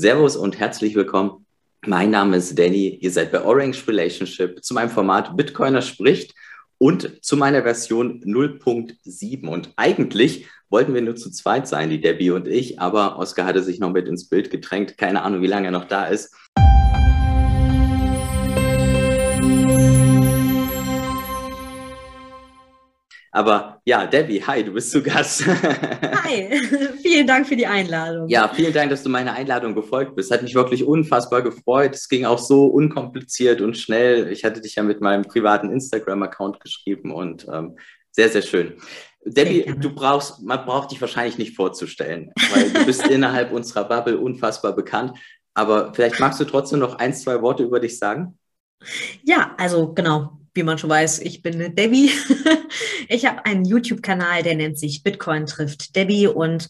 Servus und herzlich willkommen. Mein Name ist Danny. Ihr seid bei Orange Relationship zu meinem Format Bitcoiner spricht und zu meiner Version 0.7. Und eigentlich wollten wir nur zu zweit sein, die Debbie und ich, aber Oskar hatte sich noch mit ins Bild gedrängt. Keine Ahnung, wie lange er noch da ist. Aber ja, Debbie, hi, du bist zu Gast. Hi, vielen Dank für die Einladung. Ja, vielen Dank, dass du meiner Einladung gefolgt bist. Hat mich wirklich unfassbar gefreut. Es ging auch so unkompliziert und schnell. Ich hatte dich ja mit meinem privaten Instagram-Account geschrieben und ähm, sehr, sehr schön. Debbie, du brauchst, man braucht dich wahrscheinlich nicht vorzustellen, weil du bist innerhalb unserer Bubble unfassbar bekannt. Aber vielleicht magst du trotzdem noch ein, zwei Worte über dich sagen? Ja, also genau wie man schon weiß, ich bin eine Debbie. ich habe einen YouTube-Kanal, der nennt sich Bitcoin trifft Debbie und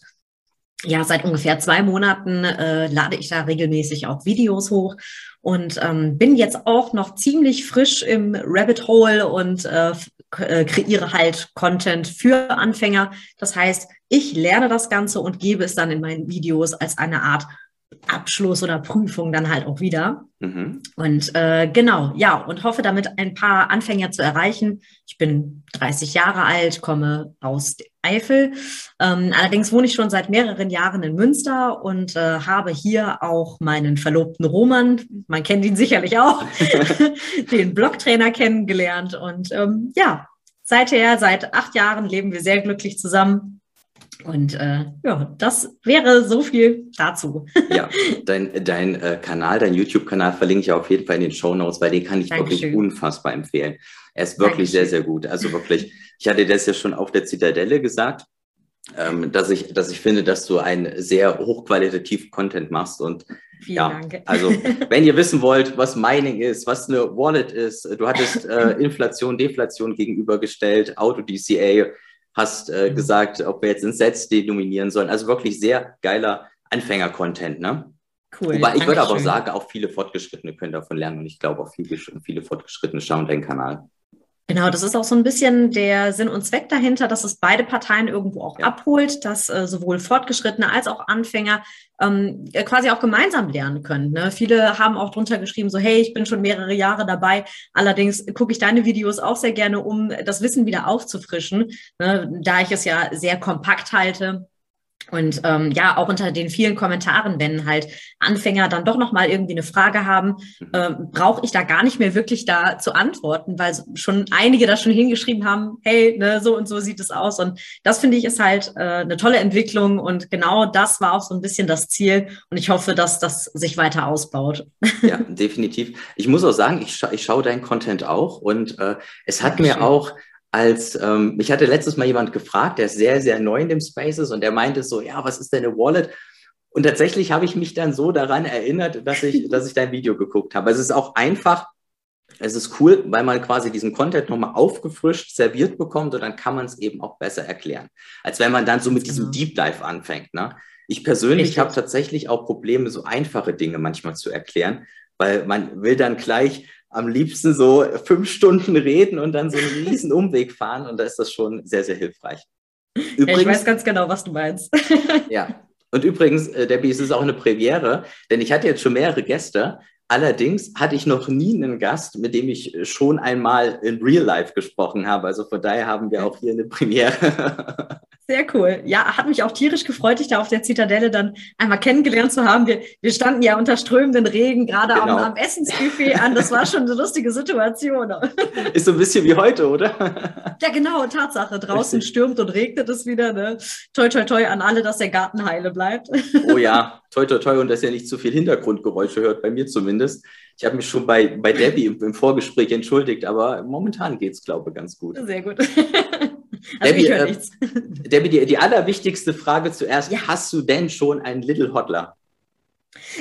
ja, seit ungefähr zwei Monaten äh, lade ich da regelmäßig auch Videos hoch und ähm, bin jetzt auch noch ziemlich frisch im Rabbit Hole und äh, äh, kreiere halt Content für Anfänger. Das heißt, ich lerne das Ganze und gebe es dann in meinen Videos als eine Art Abschluss oder Prüfung dann halt auch wieder. Mhm. Und äh, genau, ja, und hoffe damit ein paar Anfänger zu erreichen. Ich bin 30 Jahre alt, komme aus Eifel. Ähm, allerdings wohne ich schon seit mehreren Jahren in Münster und äh, habe hier auch meinen Verlobten Roman, man kennt ihn sicherlich auch, den Blogtrainer kennengelernt. Und ähm, ja, seither, seit acht Jahren leben wir sehr glücklich zusammen und äh, ja, das wäre so viel dazu. ja, dein, dein äh, Kanal, dein YouTube-Kanal verlinke ich auf jeden Fall in den Show Notes, weil den kann ich Dankeschön. wirklich unfassbar empfehlen. Er ist wirklich Dankeschön. sehr, sehr gut. Also wirklich, ich hatte das ja schon auf der Zitadelle gesagt, ähm, dass, ich, dass ich finde, dass du einen sehr hochqualitativen Content machst. Und Vielen ja, Dank. also wenn ihr wissen wollt, was Mining ist, was eine Wallet ist, du hattest äh, Inflation, Deflation gegenübergestellt, Auto-DCA, hast äh, mhm. gesagt, ob wir jetzt in Sets denominieren sollen. Also wirklich sehr geiler Anfänger-Content, ne? Cool. Wobei ich würde aber auch sagen, auch viele Fortgeschrittene können davon lernen und ich glaube auch viele, viele Fortgeschrittene schauen deinen Kanal. Genau, das ist auch so ein bisschen der Sinn und Zweck dahinter, dass es beide Parteien irgendwo auch ja. abholt, dass äh, sowohl Fortgeschrittene als auch Anfänger ähm, quasi auch gemeinsam lernen können. Ne? Viele haben auch drunter geschrieben, so hey, ich bin schon mehrere Jahre dabei. Allerdings gucke ich deine Videos auch sehr gerne, um das Wissen wieder aufzufrischen, ne? da ich es ja sehr kompakt halte und ähm, ja, auch unter den vielen Kommentaren, wenn halt Anfänger dann doch nochmal irgendwie eine Frage haben, äh, brauche ich da gar nicht mehr wirklich da zu antworten, weil schon einige da schon hingeschrieben haben, hey, ne, so und so sieht es aus. Und das finde ich ist halt äh, eine tolle Entwicklung und genau das war auch so ein bisschen das Ziel. Und ich hoffe, dass das sich weiter ausbaut. Ja, definitiv. Ich muss auch sagen, ich, scha ich schaue deinen Content auch und äh, es hat Dankeschön. mir auch als ähm, mich hatte letztes Mal jemand gefragt, der ist sehr, sehr neu in dem Spaces und der meinte so, ja, was ist denn eine Wallet? Und tatsächlich habe ich mich dann so daran erinnert, dass ich, dass ich dein Video geguckt habe. Es ist auch einfach, es ist cool, weil man quasi diesen Content nochmal aufgefrischt, serviert bekommt und dann kann man es eben auch besser erklären, als wenn man dann so mit diesem genau. Deep Dive anfängt. Ne? Ich persönlich habe tatsächlich auch Probleme, so einfache Dinge manchmal zu erklären, weil man will dann gleich am liebsten so fünf Stunden reden und dann so einen riesen Umweg fahren und da ist das schon sehr, sehr hilfreich. Übrigens, ja, ich weiß ganz genau, was du meinst. ja, und übrigens, äh, Debbie, es ist auch eine Premiere, denn ich hatte jetzt schon mehrere Gäste. Allerdings hatte ich noch nie einen Gast, mit dem ich schon einmal in Real Life gesprochen habe. Also von daher haben wir auch hier eine Premiere. Sehr cool. Ja, hat mich auch tierisch gefreut, dich da auf der Zitadelle dann einmal kennengelernt zu haben. Wir, wir standen ja unter strömenden Regen, gerade genau. am, am Essensbuffet an. Das war schon eine lustige Situation. Ist so ein bisschen wie heute, oder? Ja, genau, Tatsache. Draußen Richtig. stürmt und regnet es wieder. Ne? Toi, toi, toi an alle, dass der Garten heile bleibt. Oh ja, toi, toi, toi. Und dass ihr nicht zu viel Hintergrundgeräusche hört, bei mir zumindest. Ich habe mich schon bei, bei Debbie im, Vorgespräch entschuldigt, aber momentan geht es, glaube ich, ganz gut. Sehr gut. Also Debbie, äh, Debbie die, die, allerwichtigste Frage zuerst. Ja. Hast du denn schon einen Little Hodler?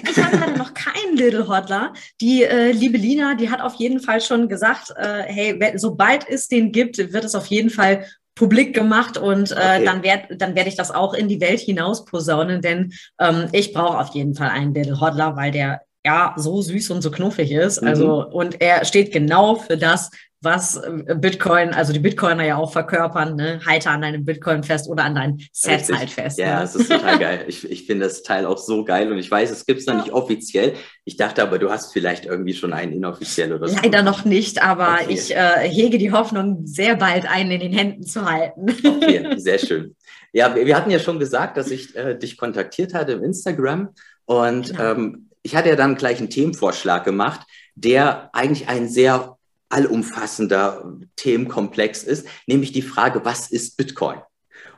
Ich habe leider noch keinen Little Hodler. Die äh, liebe Lina, die hat auf jeden Fall schon gesagt, äh, hey, sobald es den gibt, wird es auf jeden Fall publik gemacht und äh, okay. dann werde dann werd ich das auch in die Welt hinaus posaunen, denn ähm, ich brauche auf jeden Fall einen Little Hodler, weil der ja so süß und so knuffig ist. Also, mhm. und er steht genau für das, was äh, Bitcoin, also die Bitcoiner ja auch verkörpern, ne? Halte an deinem Bitcoin fest oder an deinen Sets halt fest. Ja, ne? das ist total geil. Ich, ich finde das Teil auch so geil und ich weiß, es gibt es noch ja. nicht offiziell. Ich dachte aber, du hast vielleicht irgendwie schon einen inoffiziell oder so. Leider noch nicht, aber okay. ich äh, hege die Hoffnung, sehr bald einen in den Händen zu halten. Okay, sehr schön. Ja, wir, wir hatten ja schon gesagt, dass ich äh, dich kontaktiert hatte im Instagram und ja. ähm, ich hatte ja dann gleich einen Themenvorschlag gemacht, der eigentlich ein sehr allumfassender Themenkomplex ist, nämlich die Frage, was ist Bitcoin?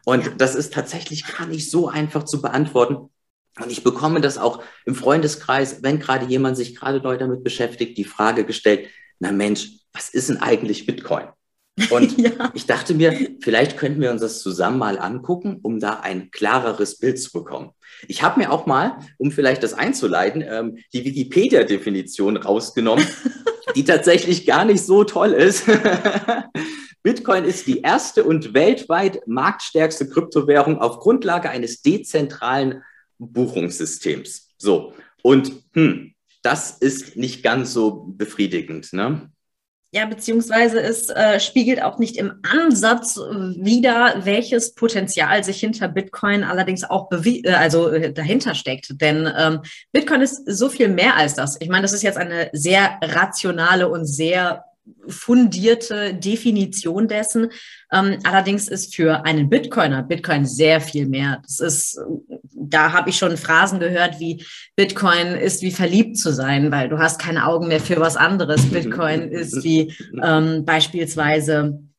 Und das ist tatsächlich gar nicht so einfach zu beantworten. Und ich bekomme das auch im Freundeskreis, wenn gerade jemand sich gerade neu damit beschäftigt, die Frage gestellt, na Mensch, was ist denn eigentlich Bitcoin? Und ja. ich dachte mir, vielleicht könnten wir uns das zusammen mal angucken, um da ein klareres Bild zu bekommen. Ich habe mir auch mal, um vielleicht das einzuleiten, ähm, die Wikipedia-Definition rausgenommen, die tatsächlich gar nicht so toll ist. Bitcoin ist die erste und weltweit marktstärkste Kryptowährung auf Grundlage eines dezentralen Buchungssystems. So, und hm, das ist nicht ganz so befriedigend. Ne? Ja, beziehungsweise es äh, spiegelt auch nicht im Ansatz wider, welches Potenzial sich hinter Bitcoin allerdings auch äh, also äh, dahinter steckt. Denn ähm, Bitcoin ist so viel mehr als das. Ich meine, das ist jetzt eine sehr rationale und sehr fundierte Definition dessen. Ähm, allerdings ist für einen Bitcoiner Bitcoin sehr viel mehr. Das ist, da habe ich schon Phrasen gehört wie Bitcoin ist wie verliebt zu sein, weil du hast keine Augen mehr für was anderes. Bitcoin ist wie ähm, beispielsweise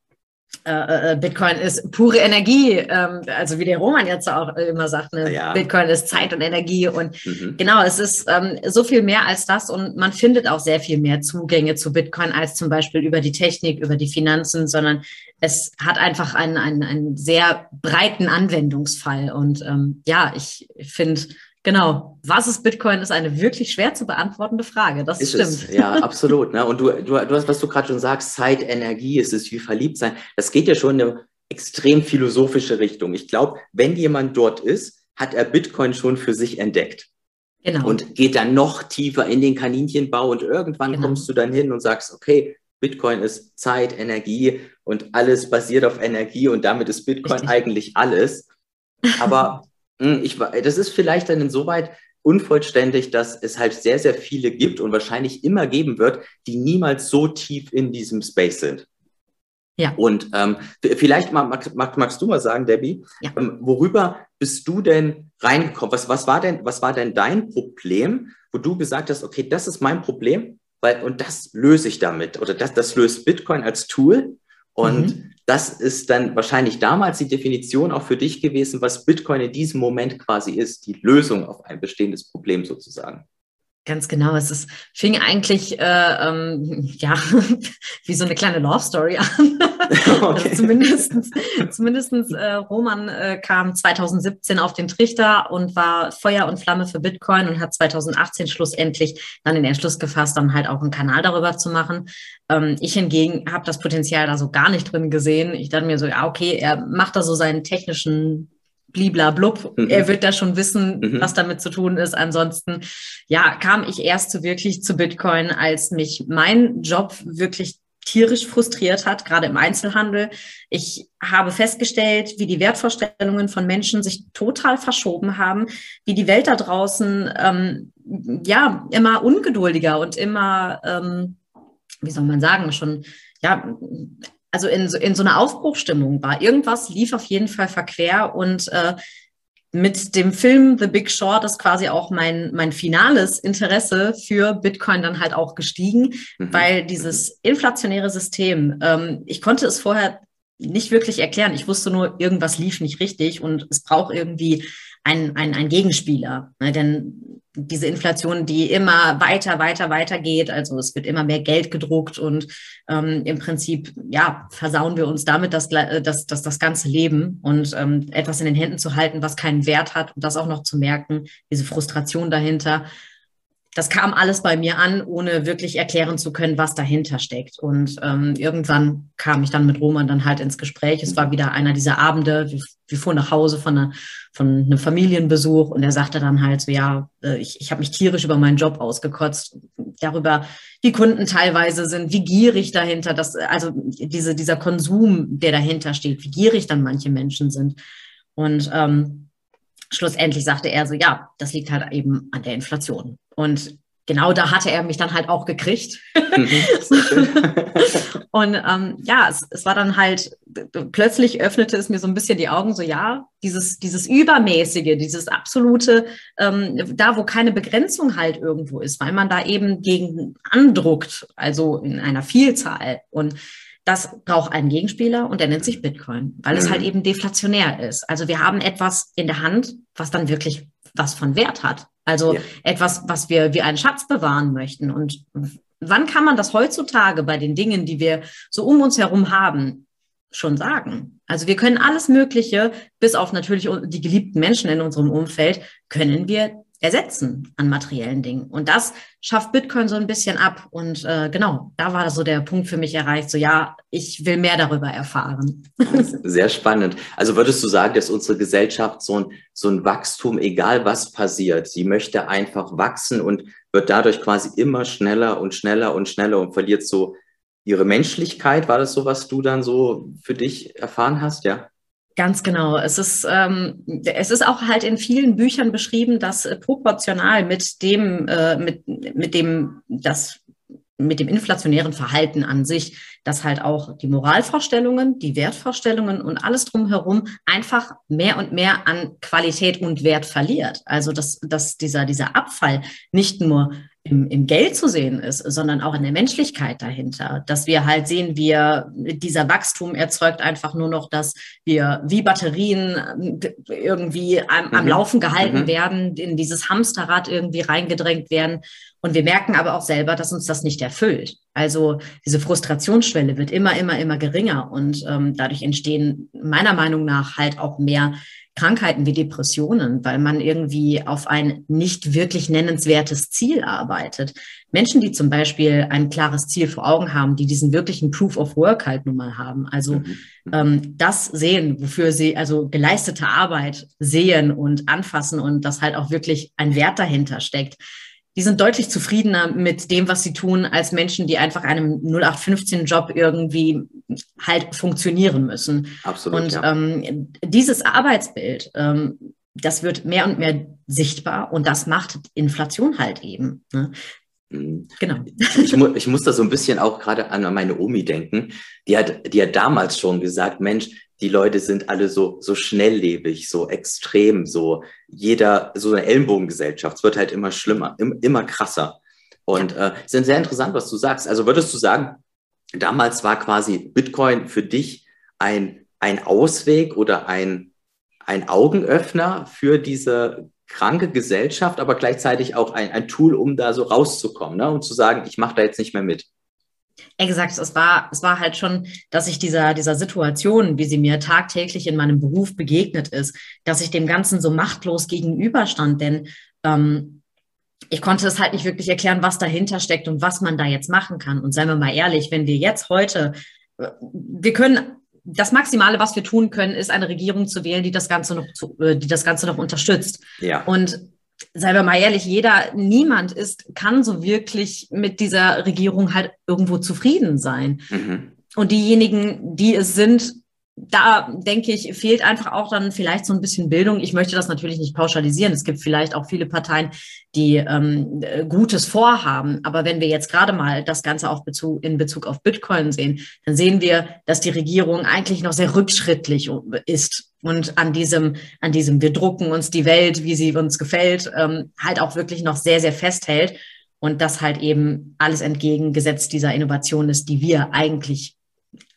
Bitcoin ist pure Energie, ähm, also wie der Roman jetzt auch immer sagt, ne? ja. Bitcoin ist Zeit und Energie und mhm. genau, es ist ähm, so viel mehr als das und man findet auch sehr viel mehr Zugänge zu Bitcoin als zum Beispiel über die Technik, über die Finanzen, sondern es hat einfach einen, einen, einen sehr breiten Anwendungsfall und ähm, ja, ich finde Genau. Was ist Bitcoin, ist eine wirklich schwer zu beantwortende Frage. Das ist stimmt. Es. Ja, absolut. Ne? Und du, du, du hast, was du gerade schon sagst, Zeit, Energie, es ist wie verliebt sein. Das geht ja schon in eine extrem philosophische Richtung. Ich glaube, wenn jemand dort ist, hat er Bitcoin schon für sich entdeckt. Genau. Und geht dann noch tiefer in den Kaninchenbau und irgendwann genau. kommst du dann hin und sagst, okay, Bitcoin ist Zeit, Energie und alles basiert auf Energie und damit ist Bitcoin Richtig. eigentlich alles. Aber ich, das ist vielleicht dann insoweit unvollständig, dass es halt sehr, sehr viele gibt und wahrscheinlich immer geben wird, die niemals so tief in diesem Space sind. Ja. Und ähm, vielleicht mag, mag, magst du mal sagen, Debbie, ja. ähm, worüber bist du denn reingekommen? Was, was, war denn, was war denn dein Problem, wo du gesagt hast, okay, das ist mein Problem, weil, und das löse ich damit oder das, das löst Bitcoin als Tool und mhm. das ist dann wahrscheinlich damals die Definition auch für dich gewesen, was Bitcoin in diesem Moment quasi ist, die Lösung auf ein bestehendes Problem sozusagen. Ganz genau. Es ist, fing eigentlich äh, ähm, ja wie so eine kleine Love Story an. Okay. Also zumindest zumindestens äh, Roman äh, kam 2017 auf den Trichter und war Feuer und Flamme für Bitcoin und hat 2018 schlussendlich dann den Entschluss gefasst, dann halt auch einen Kanal darüber zu machen. Ähm, ich hingegen habe das Potenzial da so gar nicht drin gesehen. Ich dachte mir so, ja okay, er macht da so seinen technischen bliblablub. Mhm. Er wird da schon wissen, mhm. was damit zu tun ist. Ansonsten, ja, kam ich erst so wirklich zu Bitcoin, als mich mein Job wirklich tierisch frustriert hat, gerade im Einzelhandel. Ich habe festgestellt, wie die Wertvorstellungen von Menschen sich total verschoben haben, wie die Welt da draußen ähm, ja immer ungeduldiger und immer, ähm, wie soll man sagen, schon ja also in so, in so einer Aufbruchstimmung war. Irgendwas lief auf jeden Fall verquer und äh, mit dem Film The Big Short ist quasi auch mein, mein finales Interesse für Bitcoin dann halt auch gestiegen, mhm. weil dieses inflationäre System, ähm, ich konnte es vorher nicht wirklich erklären. Ich wusste nur, irgendwas lief nicht richtig und es braucht irgendwie einen, einen, einen Gegenspieler. Ne? Denn diese Inflation, die immer weiter, weiter, weiter geht. Also es wird immer mehr Geld gedruckt und ähm, im Prinzip, ja, versauen wir uns damit das, äh, das, das, das ganze Leben und ähm, etwas in den Händen zu halten, was keinen Wert hat und das auch noch zu merken, diese Frustration dahinter. Das kam alles bei mir an, ohne wirklich erklären zu können, was dahinter steckt. Und ähm, irgendwann kam ich dann mit Roman dann halt ins Gespräch. Es war wieder einer dieser Abende. Wir, wir fuhren nach Hause von, einer, von einem Familienbesuch und er sagte dann halt so, ja, äh, ich, ich habe mich tierisch über meinen Job ausgekotzt, darüber, wie Kunden teilweise sind, wie gierig dahinter, das, also diese, dieser Konsum, der dahinter steht, wie gierig dann manche Menschen sind. Und ähm, schlussendlich sagte er so, ja, das liegt halt eben an der Inflation. Und genau da hatte er mich dann halt auch gekriegt. Mhm. und ähm, ja, es, es, war dann halt, plötzlich öffnete es mir so ein bisschen die Augen, so ja, dieses, dieses Übermäßige, dieses absolute, ähm, da wo keine Begrenzung halt irgendwo ist, weil man da eben gegen andruckt, also in einer Vielzahl. Und das braucht einen Gegenspieler und der nennt sich Bitcoin, weil es halt mhm. eben deflationär ist. Also wir haben etwas in der Hand, was dann wirklich was von Wert hat. Also ja. etwas, was wir wie einen Schatz bewahren möchten. Und wann kann man das heutzutage bei den Dingen, die wir so um uns herum haben, schon sagen? Also wir können alles Mögliche, bis auf natürlich die geliebten Menschen in unserem Umfeld, können wir ersetzen an materiellen Dingen. Und das schafft Bitcoin so ein bisschen ab. Und äh, genau, da war so der Punkt für mich erreicht, so ja, ich will mehr darüber erfahren. Sehr spannend. Also würdest du sagen, dass unsere Gesellschaft so ein, so ein Wachstum, egal was passiert, sie möchte einfach wachsen und wird dadurch quasi immer schneller und schneller und schneller und verliert so ihre Menschlichkeit. War das so, was du dann so für dich erfahren hast, ja? Ganz genau. Es ist, ähm, es ist auch halt in vielen Büchern beschrieben, dass äh, proportional mit dem, äh, mit, mit dem, das, mit dem inflationären Verhalten an sich, dass halt auch die Moralvorstellungen, die Wertvorstellungen und alles drumherum einfach mehr und mehr an Qualität und Wert verliert. Also dass, dass dieser, dieser Abfall nicht nur im, im Geld zu sehen ist, sondern auch in der Menschlichkeit dahinter. Dass wir halt sehen, wir, dieser Wachstum erzeugt einfach nur noch, dass wir wie Batterien äh, irgendwie am, am mhm. Laufen gehalten mhm. werden, in dieses Hamsterrad irgendwie reingedrängt werden. Und wir merken aber auch selber, dass uns das nicht erfüllt. Also diese Frustrationsschwelle wird immer, immer, immer geringer und ähm, dadurch entstehen meiner Meinung nach halt auch mehr Krankheiten wie Depressionen, weil man irgendwie auf ein nicht wirklich nennenswertes Ziel arbeitet. Menschen, die zum Beispiel ein klares Ziel vor Augen haben, die diesen wirklichen Proof of Work halt nun mal haben, also mhm. ähm, das sehen, wofür sie also geleistete Arbeit sehen und anfassen und dass halt auch wirklich ein Wert dahinter steckt die sind deutlich zufriedener mit dem, was sie tun, als Menschen, die einfach einem 0815-Job irgendwie halt funktionieren müssen. Absolut. Und ja. ähm, dieses Arbeitsbild, ähm, das wird mehr und mehr sichtbar und das macht Inflation halt eben. Ne? Mhm. Genau. Ich, mu ich muss da so ein bisschen auch gerade an meine Omi denken. Die hat, die hat damals schon gesagt, Mensch, die Leute sind alle so, so schnelllebig, so extrem, so jeder, so eine Ellenbogengesellschaft. Es wird halt immer schlimmer, im, immer krasser. Und ja. äh, es ist sehr interessant, was du sagst. Also würdest du sagen, damals war quasi Bitcoin für dich ein, ein Ausweg oder ein, ein Augenöffner für diese kranke Gesellschaft, aber gleichzeitig auch ein, ein Tool, um da so rauszukommen ne? und zu sagen, ich mache da jetzt nicht mehr mit. Exakt, es war, es war halt schon, dass ich dieser, dieser Situation, wie sie mir tagtäglich in meinem Beruf begegnet ist, dass ich dem Ganzen so machtlos gegenüberstand, denn ähm, ich konnte es halt nicht wirklich erklären, was dahinter steckt und was man da jetzt machen kann. Und seien wir mal ehrlich, wenn wir jetzt heute, äh, wir können das Maximale, was wir tun können, ist eine Regierung zu wählen, die das Ganze noch, zu, äh, die das Ganze noch unterstützt. Ja. Und seien wir mal ehrlich, jeder, niemand ist, kann so wirklich mit dieser Regierung halt irgendwo zufrieden sein. Mhm. Und diejenigen, die es sind, da denke ich, fehlt einfach auch dann vielleicht so ein bisschen Bildung. Ich möchte das natürlich nicht pauschalisieren. Es gibt vielleicht auch viele Parteien, die ähm, Gutes vorhaben. Aber wenn wir jetzt gerade mal das Ganze auf Bezug, in Bezug auf Bitcoin sehen, dann sehen wir, dass die Regierung eigentlich noch sehr rückschrittlich ist und an diesem, an diesem, wir drucken uns die Welt, wie sie uns gefällt, ähm, halt auch wirklich noch sehr, sehr festhält. Und das halt eben alles entgegengesetzt dieser Innovation ist, die wir eigentlich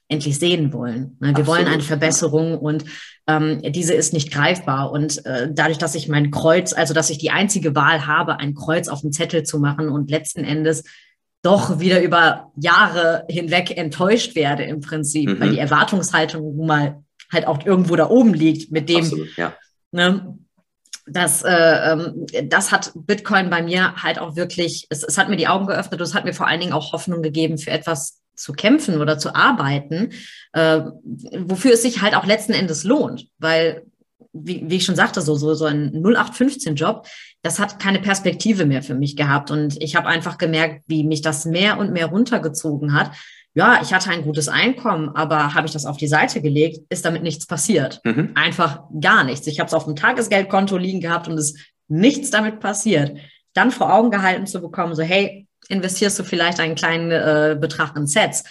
endlich sehen wollen. Ne? Wir Absolut. wollen eine Verbesserung und ähm, diese ist nicht greifbar. Und äh, dadurch, dass ich mein Kreuz, also dass ich die einzige Wahl habe, ein Kreuz auf dem Zettel zu machen und letzten Endes doch wieder über Jahre hinweg enttäuscht werde im Prinzip, mhm. weil die Erwartungshaltung nun mal halt auch irgendwo da oben liegt mit dem, Absolut, ja. ne, das, äh, ähm, das hat Bitcoin bei mir halt auch wirklich, es, es hat mir die Augen geöffnet und es hat mir vor allen Dingen auch Hoffnung gegeben, für etwas zu kämpfen oder zu arbeiten, äh, wofür es sich halt auch letzten Endes lohnt, weil wie, wie ich schon sagte, so, so, so ein 0815-Job, das hat keine Perspektive mehr für mich gehabt. Und ich habe einfach gemerkt, wie mich das mehr und mehr runtergezogen hat. Ja, ich hatte ein gutes Einkommen, aber habe ich das auf die Seite gelegt, ist damit nichts passiert. Mhm. Einfach gar nichts. Ich habe es auf dem Tagesgeldkonto liegen gehabt und es ist nichts damit passiert. Dann vor Augen gehalten zu bekommen, so hey, investierst du vielleicht einen kleinen äh, Betrag in Sets,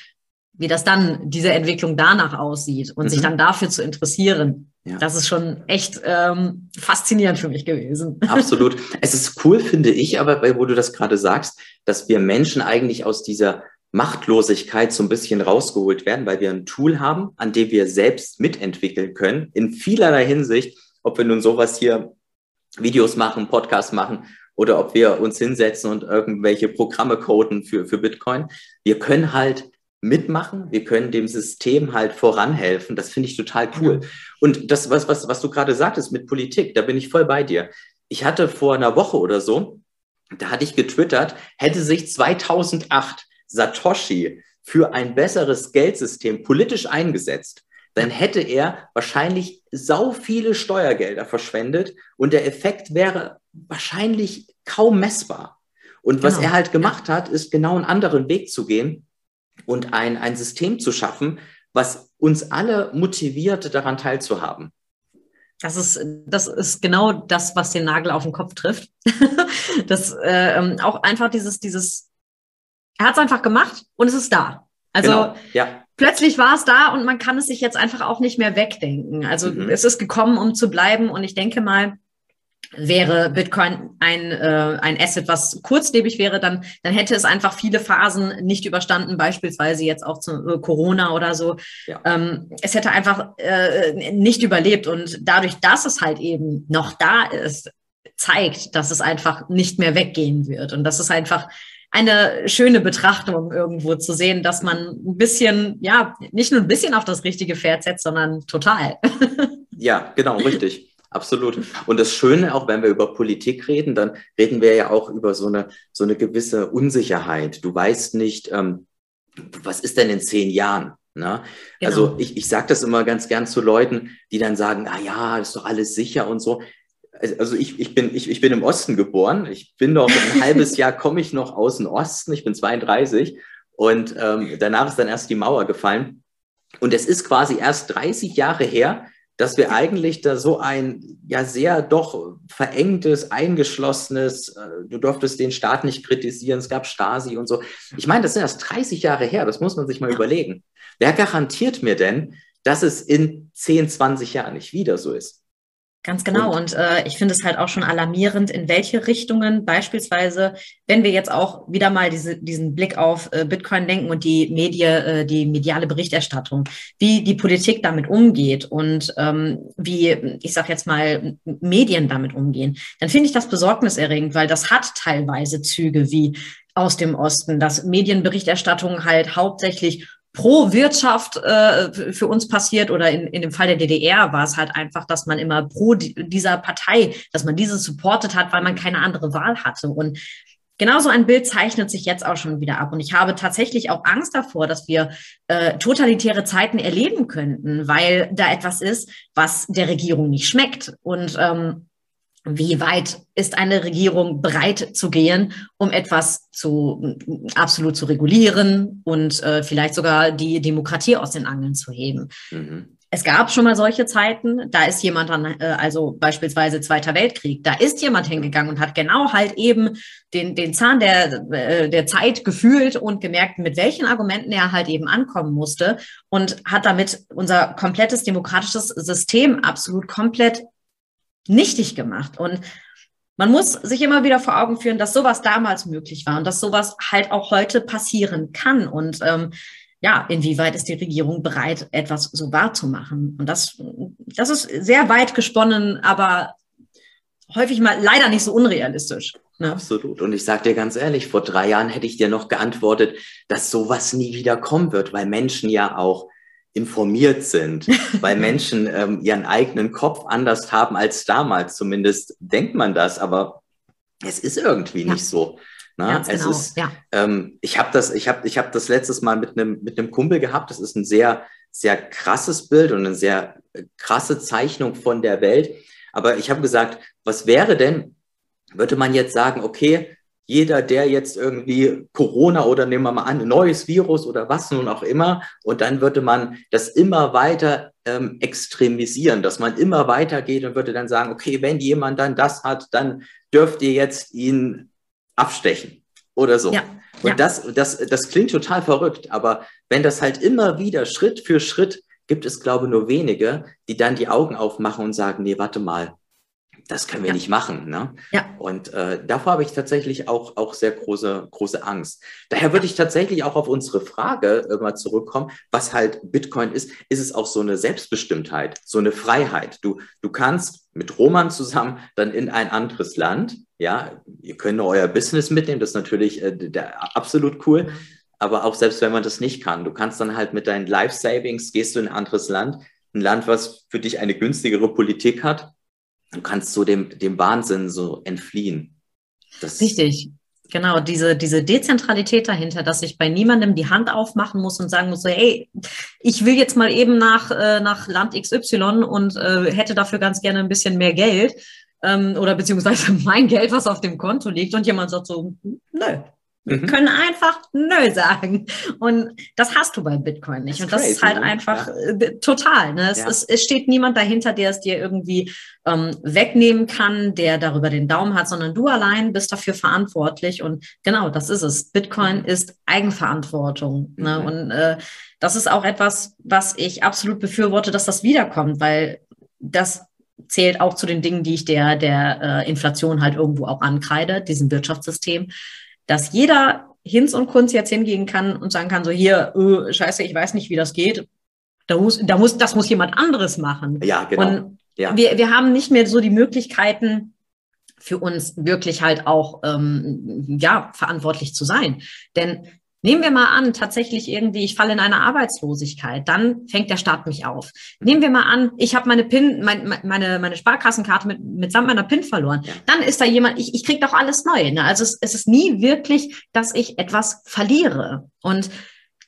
wie das dann, diese Entwicklung danach aussieht und mhm. sich dann dafür zu interessieren. Ja. Das ist schon echt ähm, faszinierend für mich gewesen. Absolut. Es ist cool, finde ich, aber wo du das gerade sagst, dass wir Menschen eigentlich aus dieser Machtlosigkeit so ein bisschen rausgeholt werden, weil wir ein Tool haben, an dem wir selbst mitentwickeln können, in vielerlei Hinsicht, ob wir nun sowas hier Videos machen, Podcasts machen oder ob wir uns hinsetzen und irgendwelche Programme coden für, für Bitcoin. Wir können halt mitmachen, wir können dem System halt voranhelfen. Das finde ich total cool. Und das, was, was, was du gerade sagtest mit Politik, da bin ich voll bei dir. Ich hatte vor einer Woche oder so, da hatte ich getwittert, hätte sich 2008 Satoshi für ein besseres Geldsystem politisch eingesetzt, dann hätte er wahrscheinlich sau viele Steuergelder verschwendet und der Effekt wäre wahrscheinlich kaum messbar. Und was genau. er halt gemacht hat, ist genau einen anderen Weg zu gehen und ein, ein System zu schaffen, was uns alle motiviert, daran teilzuhaben. Das ist, das ist genau das, was den Nagel auf den Kopf trifft. das äh, ähm, auch einfach dieses, dieses, er hat es einfach gemacht und es ist da. Also genau. ja. plötzlich war es da und man kann es sich jetzt einfach auch nicht mehr wegdenken. Also mhm. es ist gekommen, um zu bleiben und ich denke mal, wäre Bitcoin ein, äh, ein Asset, was kurzlebig wäre, dann, dann hätte es einfach viele Phasen nicht überstanden, beispielsweise jetzt auch zu äh, Corona oder so. Ja. Ähm, es hätte einfach äh, nicht überlebt und dadurch, dass es halt eben noch da ist, zeigt, dass es einfach nicht mehr weggehen wird und das ist einfach eine schöne Betrachtung irgendwo zu sehen, dass man ein bisschen, ja, nicht nur ein bisschen auf das richtige Pferd setzt, sondern total. ja, genau, richtig. Absolut. Und das Schöne, auch wenn wir über Politik reden, dann reden wir ja auch über so eine, so eine gewisse Unsicherheit. Du weißt nicht, ähm, was ist denn in zehn Jahren? Ne? Genau. Also ich, ich sage das immer ganz gern zu Leuten, die dann sagen, ah ja, ist doch alles sicher und so. Also ich, ich, bin, ich, ich bin im Osten geboren. Ich bin noch ein halbes Jahr, komme ich noch aus dem Osten. Ich bin 32 und ähm, danach ist dann erst die Mauer gefallen. Und es ist quasi erst 30 Jahre her, dass wir eigentlich da so ein ja sehr doch verengtes, eingeschlossenes, äh, du durftest den Staat nicht kritisieren, es gab Stasi und so. Ich meine, das sind erst 30 Jahre her, das muss man sich mal überlegen. Wer garantiert mir denn, dass es in 10, 20 Jahren nicht wieder so ist? Ganz genau. Und, und äh, ich finde es halt auch schon alarmierend, in welche Richtungen beispielsweise, wenn wir jetzt auch wieder mal diese, diesen Blick auf äh, Bitcoin denken und die Medie, äh, die mediale Berichterstattung, wie die Politik damit umgeht und ähm, wie, ich sage jetzt mal, Medien damit umgehen, dann finde ich das besorgniserregend, weil das hat teilweise Züge wie aus dem Osten, dass Medienberichterstattung halt hauptsächlich pro Wirtschaft äh, für uns passiert oder in, in dem Fall der DDR war es halt einfach, dass man immer pro dieser Partei, dass man diese supportet hat, weil man keine andere Wahl hatte. Und genauso ein Bild zeichnet sich jetzt auch schon wieder ab. Und ich habe tatsächlich auch Angst davor, dass wir äh, totalitäre Zeiten erleben könnten, weil da etwas ist, was der Regierung nicht schmeckt. Und ähm, wie weit ist eine Regierung bereit zu gehen, um etwas zu absolut zu regulieren und äh, vielleicht sogar die Demokratie aus den Angeln zu heben? Mhm. Es gab schon mal solche Zeiten, da ist jemand dann, äh, also beispielsweise Zweiter Weltkrieg, da ist jemand hingegangen und hat genau halt eben den, den Zahn der, äh, der Zeit gefühlt und gemerkt, mit welchen Argumenten er halt eben ankommen musste und hat damit unser komplettes demokratisches System absolut komplett nichtig gemacht. Und man muss sich immer wieder vor Augen führen, dass sowas damals möglich war und dass sowas halt auch heute passieren kann. Und ähm, ja, inwieweit ist die Regierung bereit, etwas so wahrzumachen? Und das, das ist sehr weit gesponnen, aber häufig mal leider nicht so unrealistisch. Ne? Absolut. Und ich sage dir ganz ehrlich, vor drei Jahren hätte ich dir noch geantwortet, dass sowas nie wieder kommen wird, weil Menschen ja auch informiert sind, weil Menschen ähm, ihren eigenen Kopf anders haben als damals. Zumindest denkt man das, aber es ist irgendwie ja. nicht so. Ne? es genau. ist, ja. ähm, ich habe das, ich habe, ich habe das letztes Mal mit einem mit einem Kumpel gehabt. Das ist ein sehr, sehr krasses Bild und eine sehr äh, krasse Zeichnung von der Welt. Aber ich habe gesagt, was wäre denn, würde man jetzt sagen, okay, jeder, der jetzt irgendwie Corona oder nehmen wir mal an, ein neues Virus oder was nun auch immer, und dann würde man das immer weiter ähm, extremisieren, dass man immer weiter geht und würde dann sagen, okay, wenn jemand dann das hat, dann dürft ihr jetzt ihn abstechen oder so. Ja, und ja. Das, das, das klingt total verrückt, aber wenn das halt immer wieder Schritt für Schritt gibt es, glaube ich, nur wenige, die dann die Augen aufmachen und sagen, nee, warte mal, das können wir ja. nicht machen. Ne? Ja. Und äh, davor habe ich tatsächlich auch, auch sehr große, große Angst. Daher würde ich tatsächlich auch auf unsere Frage äh, mal zurückkommen, was halt Bitcoin ist, ist es auch so eine Selbstbestimmtheit, so eine Freiheit. Du, du kannst mit Roman zusammen dann in ein anderes Land, ja, ihr könnt euer Business mitnehmen, das ist natürlich äh, der, absolut cool. Aber auch selbst wenn man das nicht kann, du kannst dann halt mit deinen Life Savings, gehst du in ein anderes Land, ein Land, was für dich eine günstigere Politik hat, du kannst so dem, dem Wahnsinn so entfliehen. Das Richtig. Genau, diese, diese Dezentralität dahinter, dass ich bei niemandem die Hand aufmachen muss und sagen muss, so, hey, ich will jetzt mal eben nach, äh, nach Land XY und äh, hätte dafür ganz gerne ein bisschen mehr Geld ähm, oder beziehungsweise mein Geld, was auf dem Konto liegt und jemand sagt so, nö, wir mhm. können einfach Nö sagen. Und das hast du bei Bitcoin nicht. Das und das crazy, ist halt ne? einfach ja. Äh, total. Ne? Es, ja. es, es, steht niemand dahinter, der es dir irgendwie ähm, wegnehmen kann, der darüber den Daumen hat, sondern du allein bist dafür verantwortlich. Und genau, das ist es. Bitcoin mhm. ist Eigenverantwortung. Ne? Mhm. Und äh, das ist auch etwas, was ich absolut befürworte, dass das wiederkommt, weil das zählt auch zu den Dingen, die ich der, der äh, Inflation halt irgendwo auch ankreide, diesem Wirtschaftssystem dass jeder Hinz und Kunz jetzt hingehen kann und sagen kann, so hier, öh, scheiße, ich weiß nicht, wie das geht. Da muss, da muss, das muss jemand anderes machen. Ja, genau. Und ja. Wir, wir haben nicht mehr so die Möglichkeiten, für uns wirklich halt auch ähm, ja verantwortlich zu sein. Denn Nehmen wir mal an, tatsächlich irgendwie, ich falle in eine Arbeitslosigkeit, dann fängt der Staat mich auf. Nehmen wir mal an, ich habe meine PIN, mein, meine, meine Sparkassenkarte mit, mitsamt meiner PIN verloren. Ja. Dann ist da jemand, ich, ich krieg doch alles neu. Ne? Also es, es ist nie wirklich, dass ich etwas verliere. Und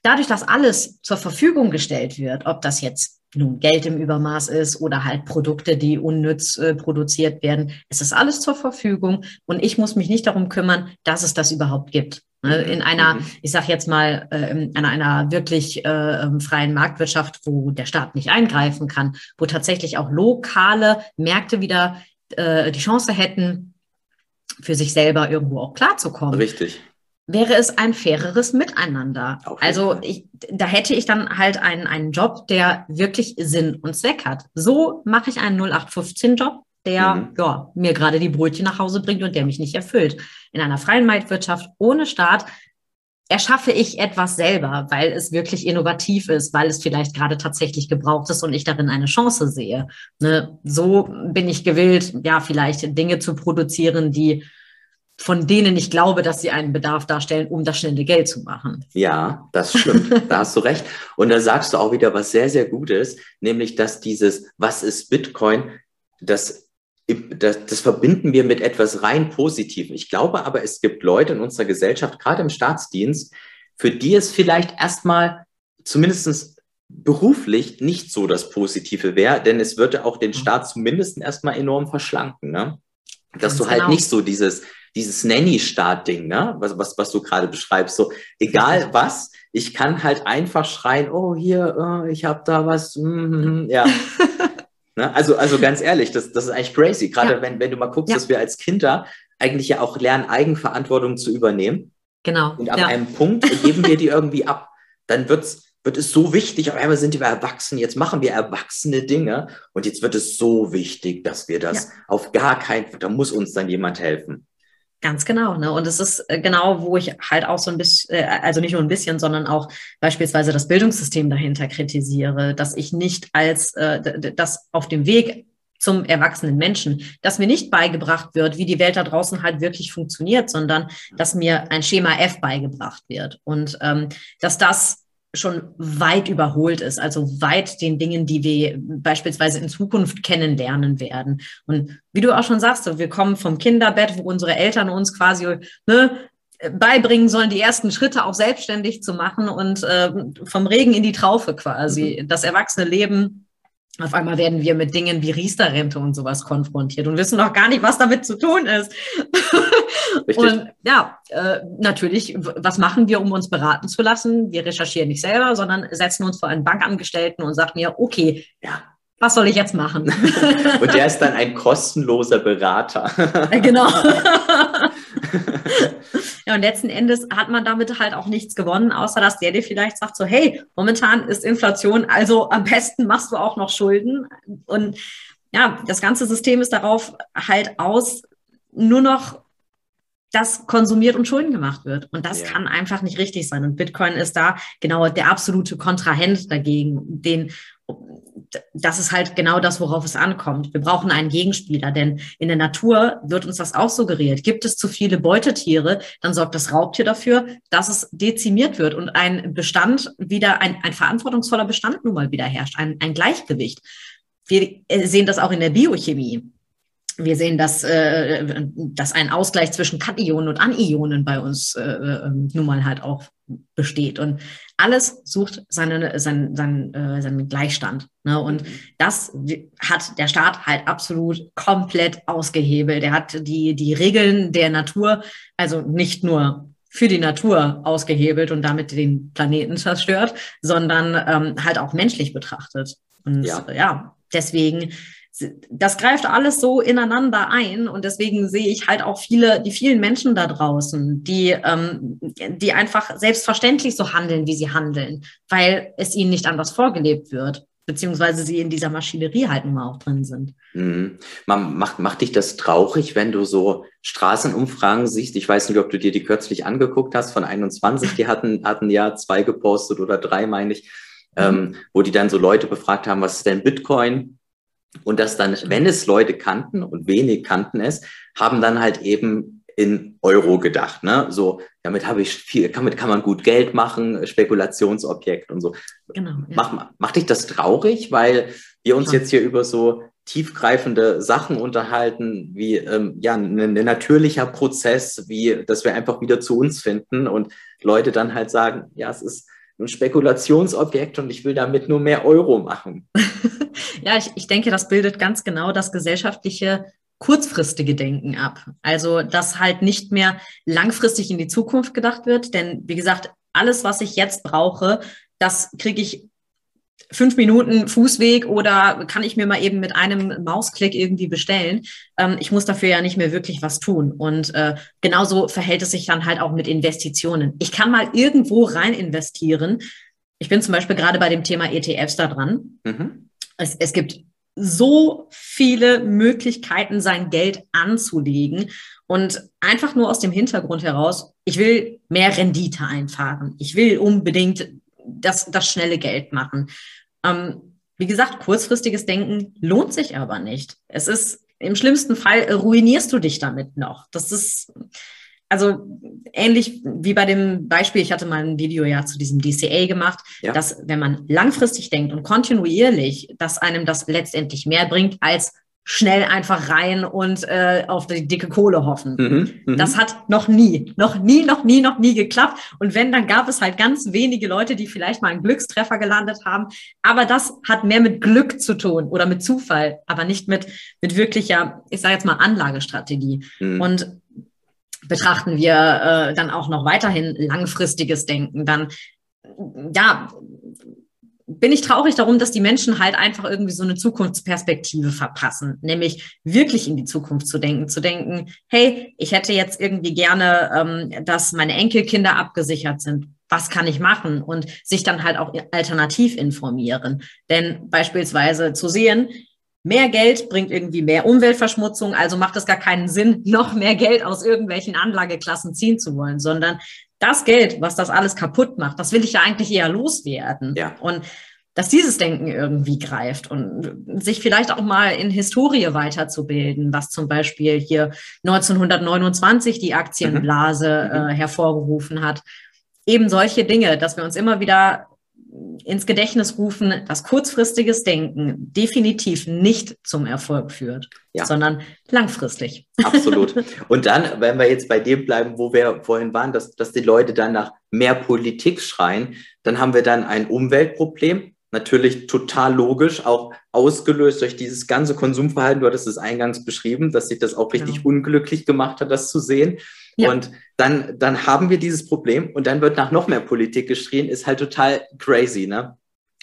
dadurch, dass alles zur Verfügung gestellt wird, ob das jetzt nun Geld im Übermaß ist oder halt Produkte, die unnütz äh, produziert werden, es ist alles zur Verfügung und ich muss mich nicht darum kümmern, dass es das überhaupt gibt. Ne, in einer, mhm. ich sage jetzt mal, äh, in einer wirklich äh, ähm, freien Marktwirtschaft, wo der Staat nicht eingreifen kann, wo tatsächlich auch lokale Märkte wieder äh, die Chance hätten, für sich selber irgendwo auch klarzukommen. Richtig. Wäre es ein faireres Miteinander. Also ich, da hätte ich dann halt einen, einen Job, der wirklich Sinn und Zweck hat. So mache ich einen 0815-Job, der mhm. ja, mir gerade die Brötchen nach Hause bringt und der mich nicht erfüllt. In einer freien Marktwirtschaft ohne Staat erschaffe ich etwas selber, weil es wirklich innovativ ist, weil es vielleicht gerade tatsächlich gebraucht ist und ich darin eine Chance sehe. Ne? So bin ich gewillt, ja, vielleicht Dinge zu produzieren, die von denen ich glaube, dass sie einen Bedarf darstellen, um das schnelle Geld zu machen. Ja, das stimmt. da hast du recht. Und da sagst du auch wieder was sehr, sehr Gutes, nämlich, dass dieses, was ist Bitcoin, das das, das verbinden wir mit etwas rein Positivem. Ich glaube aber, es gibt Leute in unserer Gesellschaft, gerade im Staatsdienst, für die es vielleicht erstmal zumindest beruflich nicht so das Positive wäre, denn es würde auch den mhm. Staat zumindest erstmal enorm verschlanken. Ne? Dass Ganz du halt genau. nicht so dieses, dieses Nanny-Staat-Ding, ne? was, was, was du gerade beschreibst, so egal was, ich kann halt einfach schreien, oh hier, oh, ich habe da was, mm, mm, ja. Ne? Also, also ganz ehrlich, das, das ist eigentlich crazy. Gerade ja. wenn, wenn du mal guckst, ja. dass wir als Kinder eigentlich ja auch lernen, Eigenverantwortung zu übernehmen. Genau. Und ab ja. einem Punkt geben wir die irgendwie ab. Dann wird's, wird es so wichtig, auf einmal sind wir erwachsen, jetzt machen wir erwachsene Dinge und jetzt wird es so wichtig, dass wir das auf gar keinen Fall, da muss uns dann jemand helfen. Ganz genau. Ne? Und es ist äh, genau, wo ich halt auch so ein bisschen, äh, also nicht nur ein bisschen, sondern auch beispielsweise das Bildungssystem dahinter kritisiere, dass ich nicht als äh, das auf dem Weg zum erwachsenen Menschen, dass mir nicht beigebracht wird, wie die Welt da draußen halt wirklich funktioniert, sondern dass mir ein Schema F beigebracht wird. Und ähm, dass das schon weit überholt ist, also weit den Dingen, die wir beispielsweise in Zukunft kennenlernen werden. Und wie du auch schon sagst, wir kommen vom Kinderbett, wo unsere Eltern uns quasi ne, beibringen sollen, die ersten Schritte auch selbstständig zu machen und äh, vom Regen in die Traufe quasi. Mhm. Das erwachsene Leben auf einmal werden wir mit Dingen wie Riester-Rente und sowas konfrontiert und wissen noch gar nicht, was damit zu tun ist. Richtig. Und ja, äh, natürlich, was machen wir, um uns beraten zu lassen? Wir recherchieren nicht selber, sondern setzen uns vor einen Bankangestellten und sagen mir, okay, ja, was soll ich jetzt machen? und der ist dann ein kostenloser Berater. genau. Ja, und letzten Endes hat man damit halt auch nichts gewonnen, außer dass der dir vielleicht sagt so, hey, momentan ist Inflation, also am besten machst du auch noch Schulden. Und ja, das ganze System ist darauf halt aus, nur noch dass konsumiert und Schulden gemacht wird. Und das ja. kann einfach nicht richtig sein. Und Bitcoin ist da genau der absolute Kontrahent dagegen, den das ist halt genau das, worauf es ankommt. Wir brauchen einen Gegenspieler, denn in der Natur wird uns das auch suggeriert. Gibt es zu viele Beutetiere, dann sorgt das Raubtier dafür, dass es dezimiert wird und ein Bestand wieder, ein, ein verantwortungsvoller Bestand nun mal wieder herrscht, ein, ein Gleichgewicht. Wir äh, sehen das auch in der Biochemie. Wir sehen, dass, äh, dass ein Ausgleich zwischen Kationen und Anionen bei uns äh, äh nun mal halt auch besteht. Und alles sucht seine, seinen, seinen, äh, seinen Gleichstand. Ne? Und das hat der Staat halt absolut komplett ausgehebelt. Er hat die, die Regeln der Natur, also nicht nur für die Natur ausgehebelt und damit den Planeten zerstört, sondern ähm, halt auch menschlich betrachtet. Und ja, ja deswegen das greift alles so ineinander ein und deswegen sehe ich halt auch viele, die vielen Menschen da draußen, die, ähm, die einfach selbstverständlich so handeln, wie sie handeln, weil es ihnen nicht anders vorgelebt wird, beziehungsweise sie in dieser Maschinerie halt nun mal auch drin sind. Mhm. Macht, macht dich das traurig, wenn du so Straßenumfragen siehst? Ich weiß nicht, ob du dir die kürzlich angeguckt hast von 21, die hatten, hatten ja zwei gepostet oder drei, meine ich. Mhm. Ähm, wo die dann so Leute befragt haben, was ist denn Bitcoin? Und dass dann, wenn es Leute kannten und wenig kannten es, haben dann halt eben in Euro gedacht. Ne? So, damit habe ich viel, damit kann man gut Geld machen, Spekulationsobjekt und so. Genau. Ja. Mach, macht dich das traurig, weil wir uns ja. jetzt hier über so tiefgreifende Sachen unterhalten, wie ähm, ja ein, ein natürlicher Prozess, wie dass wir einfach wieder zu uns finden und Leute dann halt sagen, ja, es ist ein Spekulationsobjekt und ich will damit nur mehr Euro machen. ja, ich, ich denke, das bildet ganz genau das gesellschaftliche kurzfristige Denken ab. Also, dass halt nicht mehr langfristig in die Zukunft gedacht wird. Denn, wie gesagt, alles, was ich jetzt brauche, das kriege ich fünf Minuten Fußweg oder kann ich mir mal eben mit einem Mausklick irgendwie bestellen. Ähm, ich muss dafür ja nicht mehr wirklich was tun. Und äh, genauso verhält es sich dann halt auch mit Investitionen. Ich kann mal irgendwo rein investieren. Ich bin zum Beispiel gerade bei dem Thema ETFs da dran. Mhm. Es, es gibt so viele Möglichkeiten, sein Geld anzulegen. Und einfach nur aus dem Hintergrund heraus, ich will mehr Rendite einfahren. Ich will unbedingt das, das schnelle Geld machen. Ähm, wie gesagt, kurzfristiges Denken lohnt sich aber nicht. Es ist im schlimmsten Fall ruinierst du dich damit noch. Das ist also ähnlich wie bei dem Beispiel, ich hatte mal ein Video ja zu diesem DCA gemacht, ja. dass wenn man langfristig denkt und kontinuierlich, dass einem das letztendlich mehr bringt als schnell einfach rein und äh, auf die dicke Kohle hoffen. Mhm, mh. Das hat noch nie, noch nie, noch nie, noch nie geklappt. Und wenn, dann gab es halt ganz wenige Leute, die vielleicht mal einen Glückstreffer gelandet haben. Aber das hat mehr mit Glück zu tun oder mit Zufall, aber nicht mit, mit wirklicher, ich sage jetzt mal, Anlagestrategie. Mhm. Und betrachten wir äh, dann auch noch weiterhin langfristiges Denken, dann ja, bin ich traurig darum, dass die Menschen halt einfach irgendwie so eine Zukunftsperspektive verpassen, nämlich wirklich in die Zukunft zu denken, zu denken, hey, ich hätte jetzt irgendwie gerne, ähm, dass meine Enkelkinder abgesichert sind. Was kann ich machen? Und sich dann halt auch alternativ informieren. Denn beispielsweise zu sehen, mehr Geld bringt irgendwie mehr Umweltverschmutzung, also macht es gar keinen Sinn, noch mehr Geld aus irgendwelchen Anlageklassen ziehen zu wollen, sondern das Geld, was das alles kaputt macht, das will ich ja eigentlich eher loswerden. Ja. Und dass dieses Denken irgendwie greift und sich vielleicht auch mal in Historie weiterzubilden, was zum Beispiel hier 1929 die Aktienblase mhm. äh, hervorgerufen hat. Eben solche Dinge, dass wir uns immer wieder ins Gedächtnis rufen, dass kurzfristiges Denken definitiv nicht zum Erfolg führt, ja. sondern langfristig. Absolut. Und dann, wenn wir jetzt bei dem bleiben, wo wir vorhin waren, dass, dass die Leute dann nach mehr Politik schreien, dann haben wir dann ein Umweltproblem. Natürlich total logisch, auch ausgelöst durch dieses ganze Konsumverhalten. Du hattest es eingangs beschrieben, dass sich das auch richtig ja. unglücklich gemacht hat, das zu sehen. Ja. Und dann, dann haben wir dieses Problem und dann wird nach noch mehr Politik geschrien, ist halt total crazy, ne?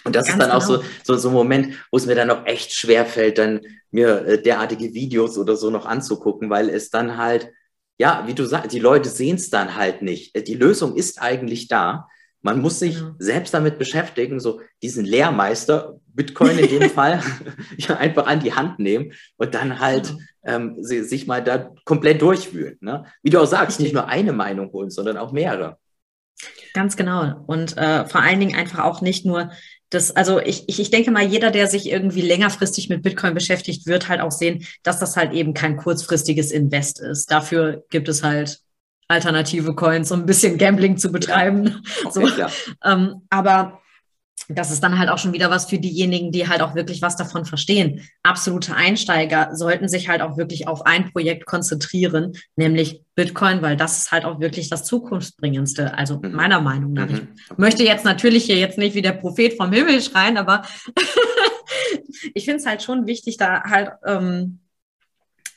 Und das Ganz ist dann genau. auch so, genau. so, so ein Moment, wo es mir dann auch echt schwer fällt, dann mir äh, derartige Videos oder so noch anzugucken, weil es dann halt, ja, wie du sagst, die Leute sehen es dann halt nicht. Äh, die Lösung ist eigentlich da. Man muss sich ja. selbst damit beschäftigen, so diesen Lehrmeister, Bitcoin in dem Fall, ja, einfach an die Hand nehmen und dann halt ja. ähm, sich mal da komplett durchwühlen. Ne? Wie du auch sagst, nicht nur eine Meinung holen, sondern auch mehrere. Ganz genau. Und äh, vor allen Dingen einfach auch nicht nur das, also ich, ich, ich denke mal, jeder, der sich irgendwie längerfristig mit Bitcoin beschäftigt, wird halt auch sehen, dass das halt eben kein kurzfristiges Invest ist. Dafür gibt es halt alternative Coins, um ein bisschen Gambling zu betreiben. Ja. Okay, so. Ähm, aber das ist dann halt auch schon wieder was für diejenigen, die halt auch wirklich was davon verstehen. Absolute Einsteiger sollten sich halt auch wirklich auf ein Projekt konzentrieren, nämlich Bitcoin, weil das ist halt auch wirklich das Zukunftsbringendste. Also mhm. meiner Meinung nach. Mhm. Ich möchte jetzt natürlich hier jetzt nicht wie der Prophet vom Himmel schreien, aber ich finde es halt schon wichtig, da halt ähm,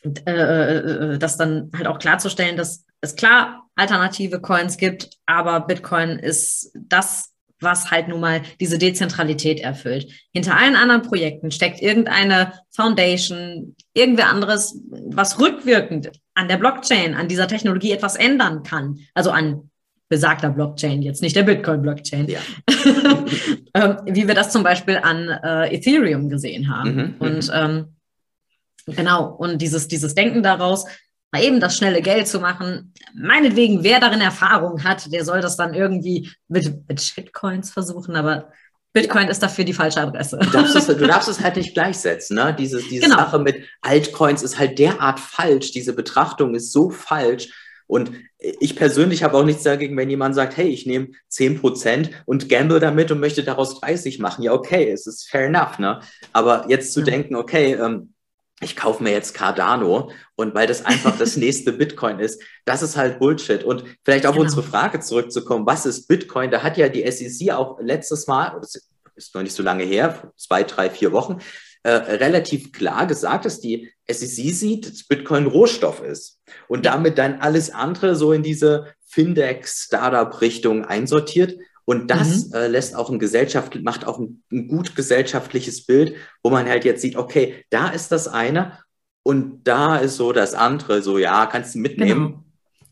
äh, äh, äh, das dann halt auch klarzustellen, dass es klar alternative Coins gibt, aber Bitcoin ist das, was halt nun mal diese Dezentralität erfüllt. Hinter allen anderen Projekten steckt irgendeine Foundation, irgendwer anderes, was rückwirkend an der Blockchain, an dieser Technologie etwas ändern kann. Also an besagter Blockchain, jetzt nicht der Bitcoin-Blockchain. Ja. ähm, wie wir das zum Beispiel an äh, Ethereum gesehen haben. Mhm, und mhm. ähm, genau, und dieses, dieses Denken daraus, mal eben das schnelle Geld zu machen. Meinetwegen, wer darin Erfahrung hat, der soll das dann irgendwie mit, mit Shitcoins versuchen, aber Bitcoin ist dafür die falsche Adresse. Du darfst es, du darfst es halt nicht gleichsetzen. Ne? Diese, diese genau. Sache mit Altcoins ist halt derart falsch. Diese Betrachtung ist so falsch. Und ich persönlich habe auch nichts dagegen, wenn jemand sagt, hey, ich nehme 10% und gamble damit und möchte daraus 30 machen. Ja, okay, es ist fair enough. Ne? Aber jetzt zu ja. denken, okay, ähm, ich kaufe mir jetzt Cardano und weil das einfach das nächste Bitcoin ist, das ist halt Bullshit. Und vielleicht auf genau. unsere Frage zurückzukommen, was ist Bitcoin? Da hat ja die SEC auch letztes Mal, das ist noch nicht so lange her, zwei, drei, vier Wochen, äh, relativ klar gesagt, dass die SEC sieht, dass Bitcoin Rohstoff ist und damit dann alles andere so in diese Findex-Startup-Richtung einsortiert. Und das mhm. äh, lässt auch ein Gesellschaft, macht auch ein, ein, gut gesellschaftliches Bild, wo man halt jetzt sieht, okay, da ist das eine und da ist so das andere. So, ja, kannst du mitnehmen. Genau.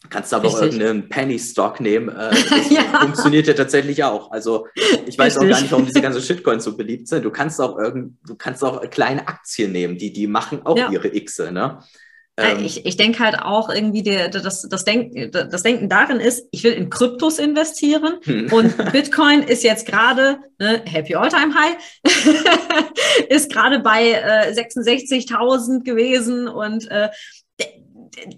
Kannst aber Richtig. auch irgendeinen Penny Stock nehmen. Äh, das ja. funktioniert ja tatsächlich auch. Also ich weiß Richtig. auch gar nicht, warum diese ganzen Shitcoins so beliebt sind. Du kannst auch irgend, du kannst auch kleine Aktien nehmen, die, die machen auch ja. ihre Xe, ne? Äh, ähm, ich, ich denke halt auch irgendwie, der, das, das, Denk, das Denken darin ist, ich will in Kryptos investieren hm. und Bitcoin ist jetzt gerade, ne, Happy All-Time High, ist gerade bei äh, 66.000 gewesen und äh,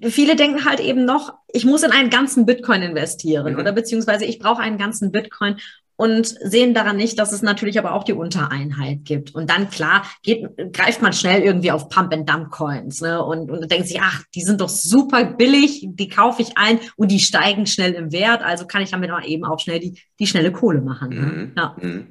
viele denken halt eben noch, ich muss in einen ganzen Bitcoin investieren mhm. oder beziehungsweise ich brauche einen ganzen Bitcoin und sehen daran nicht, dass es natürlich aber auch die Untereinheit gibt. Und dann, klar, geht, greift man schnell irgendwie auf Pump-and-Dump-Coins ne? und, und denkt sich, ach, die sind doch super billig, die kaufe ich ein und die steigen schnell im Wert, also kann ich damit auch eben auch schnell die, die schnelle Kohle machen. Ne? Mhm. Ja. Mhm.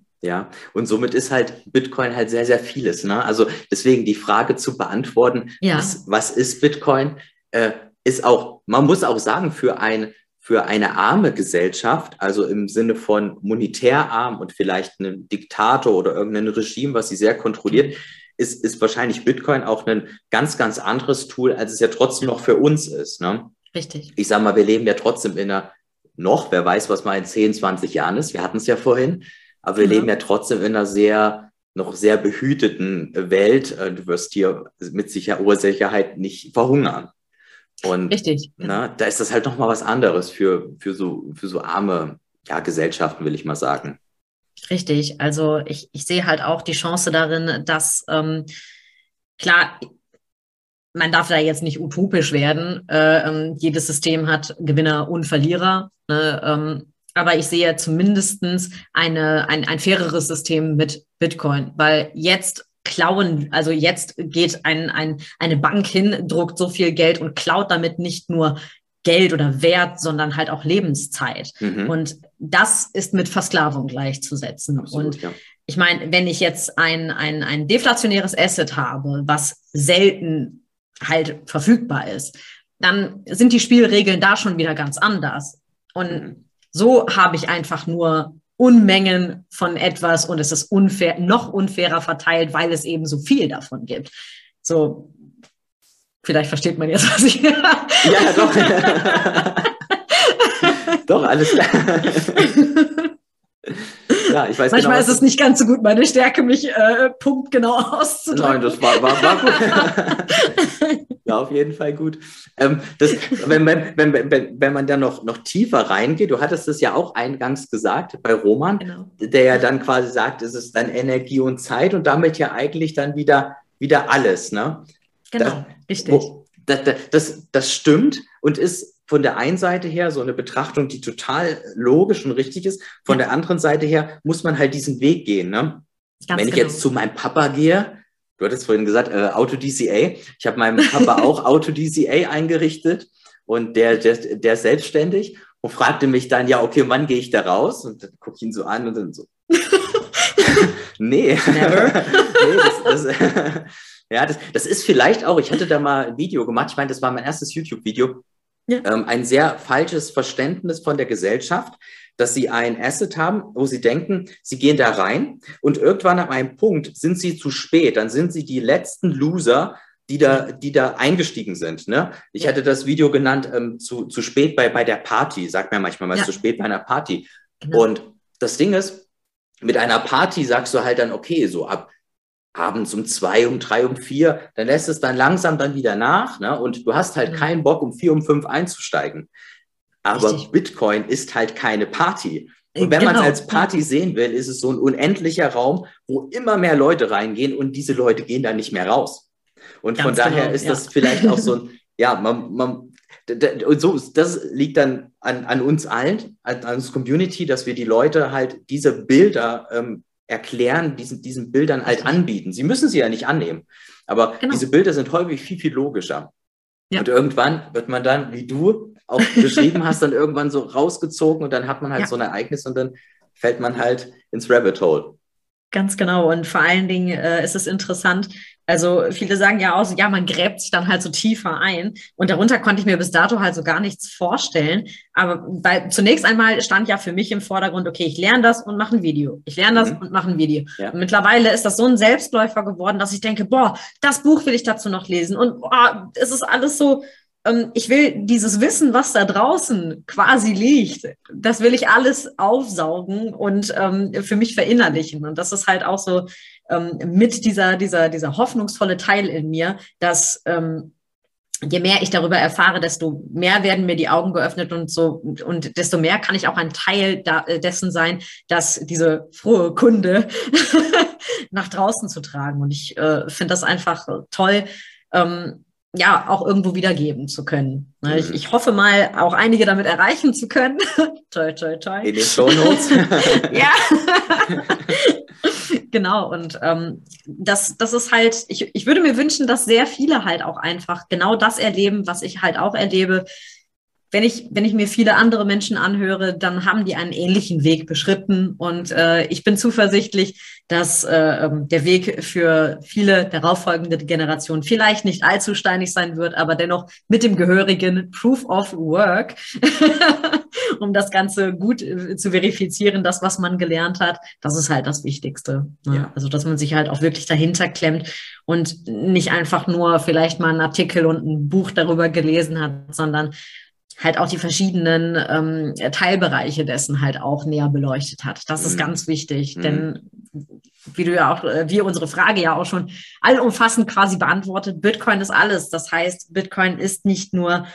Ja, und somit ist halt Bitcoin halt sehr, sehr vieles. Ne? Also deswegen die Frage zu beantworten, ja. was, was ist Bitcoin, äh, ist auch, man muss auch sagen, für ein für eine arme Gesellschaft, also im Sinne von monetär arm und vielleicht einen Diktator oder irgendein Regime, was sie sehr kontrolliert, ist, ist wahrscheinlich Bitcoin auch ein ganz, ganz anderes Tool, als es ja trotzdem noch für uns ist. Ne? Richtig. Ich sage mal, wir leben ja trotzdem in einer noch, wer weiß, was mal in 10, 20 Jahren ist. Wir hatten es ja vorhin, aber wir ja. leben ja trotzdem in einer sehr, noch sehr behüteten Welt. Äh, du wirst hier mit Sicher Ursicherheit nicht verhungern. Und Richtig. Na, da ist das halt nochmal was anderes für, für, so, für so arme ja, Gesellschaften, will ich mal sagen. Richtig. Also ich, ich sehe halt auch die Chance darin, dass ähm, klar, man darf da jetzt nicht utopisch werden. Äh, ähm, jedes System hat Gewinner und Verlierer. Ne? Ähm, aber ich sehe zumindest eine, ein, ein faireres System mit Bitcoin, weil jetzt klauen, also jetzt geht ein, ein, eine Bank hin, druckt so viel Geld und klaut damit nicht nur Geld oder Wert, sondern halt auch Lebenszeit. Mhm. Und das ist mit Versklavung gleichzusetzen. Absolut, und ja. ich meine, wenn ich jetzt ein, ein, ein deflationäres Asset habe, was selten halt verfügbar ist, dann sind die Spielregeln da schon wieder ganz anders. Und mhm. so habe ich einfach nur Unmengen von etwas und es ist unfair, noch unfairer verteilt, weil es eben so viel davon gibt. So, vielleicht versteht man jetzt, was ich. ja, doch. doch, alles klar. ja, ich weiß Manchmal genau, ist es nicht ganz so gut, meine Stärke, mich äh, punktgenau auszudrücken. Nein, das war, war, war gut. ja, auf jeden Fall gut. Ähm, das, wenn, wenn, wenn, wenn, man dann noch, noch tiefer reingeht, du hattest es ja auch eingangs gesagt bei Roman, genau. der ja dann quasi sagt, es ist dann Energie und Zeit und damit ja eigentlich dann wieder, wieder alles. Ne? Genau, das, richtig. Wo, das, das, das stimmt und ist von der einen Seite her so eine Betrachtung, die total logisch und richtig ist. Von ja. der anderen Seite her muss man halt diesen Weg gehen. Ne? Wenn ich genau. jetzt zu meinem Papa gehe, du hattest vorhin gesagt, äh, Auto-DCA. Ich habe meinem Papa auch Auto-DCA eingerichtet und der, der, der ist selbstständig und fragte mich dann, ja, okay, wann gehe ich da raus? Und dann gucke ich ihn so an und dann so, nee. Never. nee, das, das, ja, das, das ist vielleicht auch, ich hatte da mal ein Video gemacht, ich meine, das war mein erstes YouTube-Video, ja. ähm, ein sehr falsches Verständnis von der Gesellschaft, dass sie ein Asset haben, wo sie denken, sie gehen da rein und irgendwann an einem Punkt sind sie zu spät, dann sind sie die letzten Loser, die da, die da eingestiegen sind. Ne? Ich ja. hatte das Video genannt, ähm, zu, zu spät bei, bei der Party, sagt man manchmal mal, ja. zu spät bei einer Party. Genau. Und das Ding ist, mit einer Party sagst du halt dann, okay, so ab abends um zwei, um drei, um vier, dann lässt es dann langsam dann wieder nach ne? und du hast halt mhm. keinen Bock, um vier, um fünf einzusteigen. Aber Richtig. Bitcoin ist halt keine Party. Und wenn genau. man es als Party sehen will, ist es so ein unendlicher Raum, wo immer mehr Leute reingehen und diese Leute gehen dann nicht mehr raus. Und Ganz von daher genau, ist ja. das vielleicht auch so ein, ja, man, man, und so, das liegt dann an, an uns allen, an, an uns Community, dass wir die Leute halt diese Bilder ähm, erklären, diesen, diesen Bildern halt anbieten. Sie müssen sie ja nicht annehmen, aber genau. diese Bilder sind häufig viel, viel logischer. Ja. Und irgendwann wird man dann, wie du auch beschrieben hast, dann irgendwann so rausgezogen und dann hat man halt ja. so ein Ereignis und dann fällt man halt ins Rabbit Hole. Ganz genau. Und vor allen Dingen äh, ist es interessant, also viele sagen ja auch, so, ja, man gräbt sich dann halt so tiefer ein. Und darunter konnte ich mir bis dato halt so gar nichts vorstellen. Aber weil zunächst einmal stand ja für mich im Vordergrund, okay, ich lerne das und mache ein Video. Ich lerne das mhm. und mache ein Video. Ja. Und mittlerweile ist das so ein Selbstläufer geworden, dass ich denke, boah, das Buch will ich dazu noch lesen. Und boah, es ist alles so, ich will dieses Wissen, was da draußen quasi liegt, das will ich alles aufsaugen und ähm, für mich verinnerlichen. Und das ist halt auch so ähm, mit dieser, dieser, dieser hoffnungsvolle Teil in mir, dass ähm, je mehr ich darüber erfahre, desto mehr werden mir die Augen geöffnet und so und, desto mehr kann ich auch ein Teil da, äh, dessen sein, dass diese frohe Kunde nach draußen zu tragen. Und ich äh, finde das einfach toll. Ja, auch irgendwo wiedergeben zu können. Ne, ich, mhm. ich hoffe mal, auch einige damit erreichen zu können. toi, toi, toi. In den Show Notes. ja. genau, und ähm, das, das ist halt, ich, ich würde mir wünschen, dass sehr viele halt auch einfach genau das erleben, was ich halt auch erlebe, wenn ich, wenn ich mir viele andere Menschen anhöre, dann haben die einen ähnlichen Weg beschritten. Und äh, ich bin zuversichtlich, dass äh, ähm, der Weg für viele darauffolgende Generationen vielleicht nicht allzu steinig sein wird, aber dennoch mit dem gehörigen Proof of Work, um das Ganze gut äh, zu verifizieren, das, was man gelernt hat, das ist halt das Wichtigste. Ne? Ja. Also, dass man sich halt auch wirklich dahinter klemmt und nicht einfach nur vielleicht mal einen Artikel und ein Buch darüber gelesen hat, sondern halt auch die verschiedenen ähm, Teilbereiche dessen halt auch näher beleuchtet hat. Das ist mhm. ganz wichtig, mhm. denn wie du ja auch, äh, wir unsere Frage ja auch schon allumfassend quasi beantwortet, Bitcoin ist alles. Das heißt, Bitcoin ist nicht nur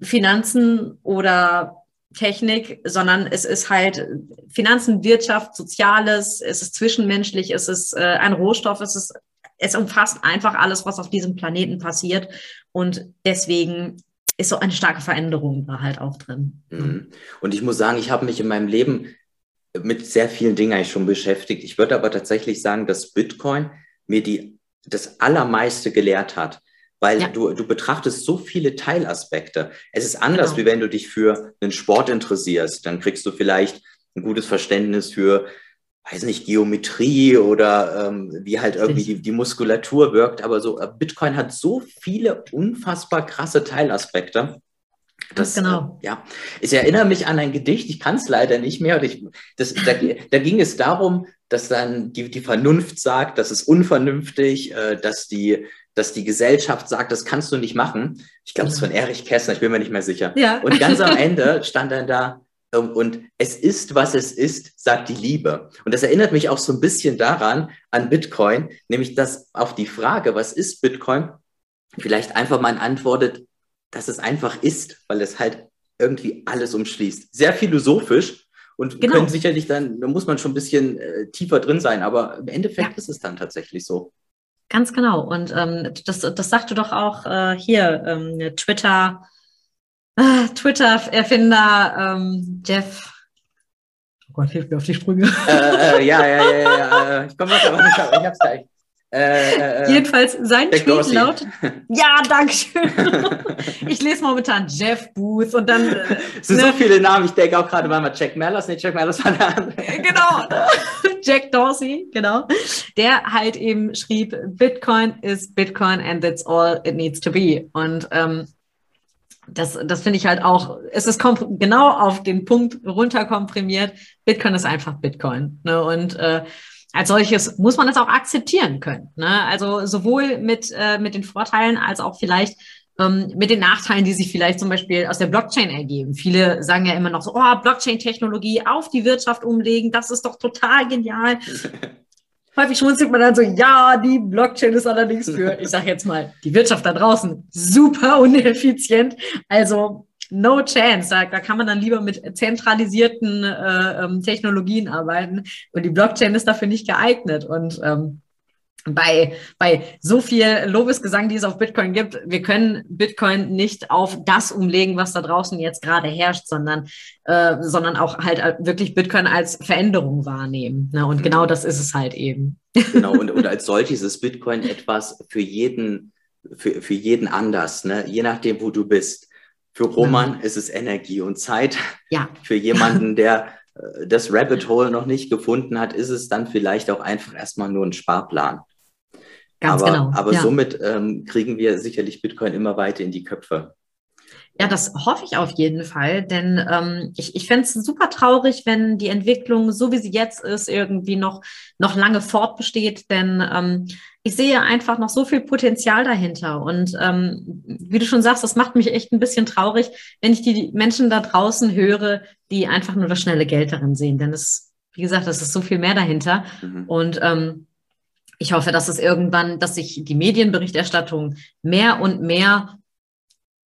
Finanzen oder Technik, sondern es ist halt Finanzen, Wirtschaft, Soziales, es ist zwischenmenschlich, es ist äh, ein Rohstoff, es ist, es umfasst einfach alles, was auf diesem Planeten passiert. Und deswegen ist so eine starke Veränderung da halt auch drin. Mhm. Und ich muss sagen, ich habe mich in meinem Leben mit sehr vielen Dingen eigentlich schon beschäftigt. Ich würde aber tatsächlich sagen, dass Bitcoin mir die, das Allermeiste gelehrt hat. Weil ja. du, du betrachtest so viele Teilaspekte. Es ist anders, genau. wie wenn du dich für einen Sport interessierst. Dann kriegst du vielleicht ein gutes Verständnis für, weiß nicht, Geometrie oder ähm, wie halt irgendwie die, die Muskulatur wirkt. Aber so, äh, Bitcoin hat so viele unfassbar krasse Teilaspekte. Das, genau. Äh, ja, ich erinnere mich an ein Gedicht, ich kann es leider nicht mehr. Ich, das, da, da, ging es darum, dass dann die, die Vernunft sagt, das ist unvernünftig, äh, dass, die, dass die Gesellschaft sagt, das kannst du nicht machen. Ich glaube, es ist von Erich Kästner, ich bin mir nicht mehr sicher. Ja. Und ganz am Ende stand dann da, und es ist, was es ist, sagt die Liebe. Und das erinnert mich auch so ein bisschen daran, an Bitcoin, nämlich dass auf die Frage, was ist Bitcoin, vielleicht einfach mal antwortet, dass es einfach ist, weil es halt irgendwie alles umschließt. Sehr philosophisch und genau. können sicherlich dann, da muss man schon ein bisschen äh, tiefer drin sein, aber im Endeffekt ja. ist es dann tatsächlich so. Ganz genau. Und ähm, das, das sagte doch auch äh, hier ähm, Twitter, Twitter-Erfinder ähm, Jeff. Oh Gott, hilf mir auf die Sprünge. Äh, äh, ja, ja, ja, ja. Ich komme noch, aber nicht, ich hab's gleich. Äh, äh, äh, Jedenfalls sein Jack Tweet Dorsey. lautet. Ja, danke schön. ich lese momentan Jeff Booth und dann. Äh, es sind ne? so viele Namen. Ich denke auch gerade mal Jack Mellers. Nee, Jack Mellers war der andere. genau. Jack Dorsey, genau. Der halt eben schrieb: Bitcoin is Bitcoin and that's all it needs to be. Und ähm, das, das finde ich halt auch, es ist genau auf den Punkt runterkomprimiert. Bitcoin ist einfach Bitcoin. Ne? Und äh, als solches muss man es auch akzeptieren können. Ne? Also sowohl mit, äh, mit den Vorteilen als auch vielleicht ähm, mit den Nachteilen, die sich vielleicht zum Beispiel aus der Blockchain ergeben. Viele sagen ja immer noch so, oh, Blockchain-Technologie auf die Wirtschaft umlegen, das ist doch total genial. Häufig schmunzelt man dann so, ja, die Blockchain ist allerdings für, ich sage jetzt mal, die Wirtschaft da draußen super uneffizient. Also no chance. Da, da kann man dann lieber mit zentralisierten äh, ähm, Technologien arbeiten und die Blockchain ist dafür nicht geeignet. Und ähm, bei, bei so viel Lobesgesang, die es auf Bitcoin gibt, wir können Bitcoin nicht auf das umlegen, was da draußen jetzt gerade herrscht, sondern, äh, sondern auch halt wirklich Bitcoin als Veränderung wahrnehmen. Ne? Und genau das ist es halt eben. Genau, und, und als solches ist Bitcoin etwas für jeden, für, für jeden anders, ne? je nachdem, wo du bist. Für Roman ja. ist es Energie und Zeit. Ja. Für jemanden, der äh, das Rabbit Hole noch nicht gefunden hat, ist es dann vielleicht auch einfach erstmal nur ein Sparplan. Ganz aber, genau. Aber ja. somit ähm, kriegen wir sicherlich Bitcoin immer weiter in die Köpfe. Ja, das hoffe ich auf jeden Fall, denn ähm, ich, ich fände es super traurig, wenn die Entwicklung, so wie sie jetzt ist, irgendwie noch, noch lange fortbesteht, denn ähm, ich sehe einfach noch so viel Potenzial dahinter. Und ähm, wie du schon sagst, das macht mich echt ein bisschen traurig, wenn ich die Menschen da draußen höre, die einfach nur das schnelle Geld darin sehen. Denn es, wie gesagt, es ist so viel mehr dahinter. Mhm. Und ähm, ich hoffe, dass es irgendwann, dass sich die Medienberichterstattung mehr und mehr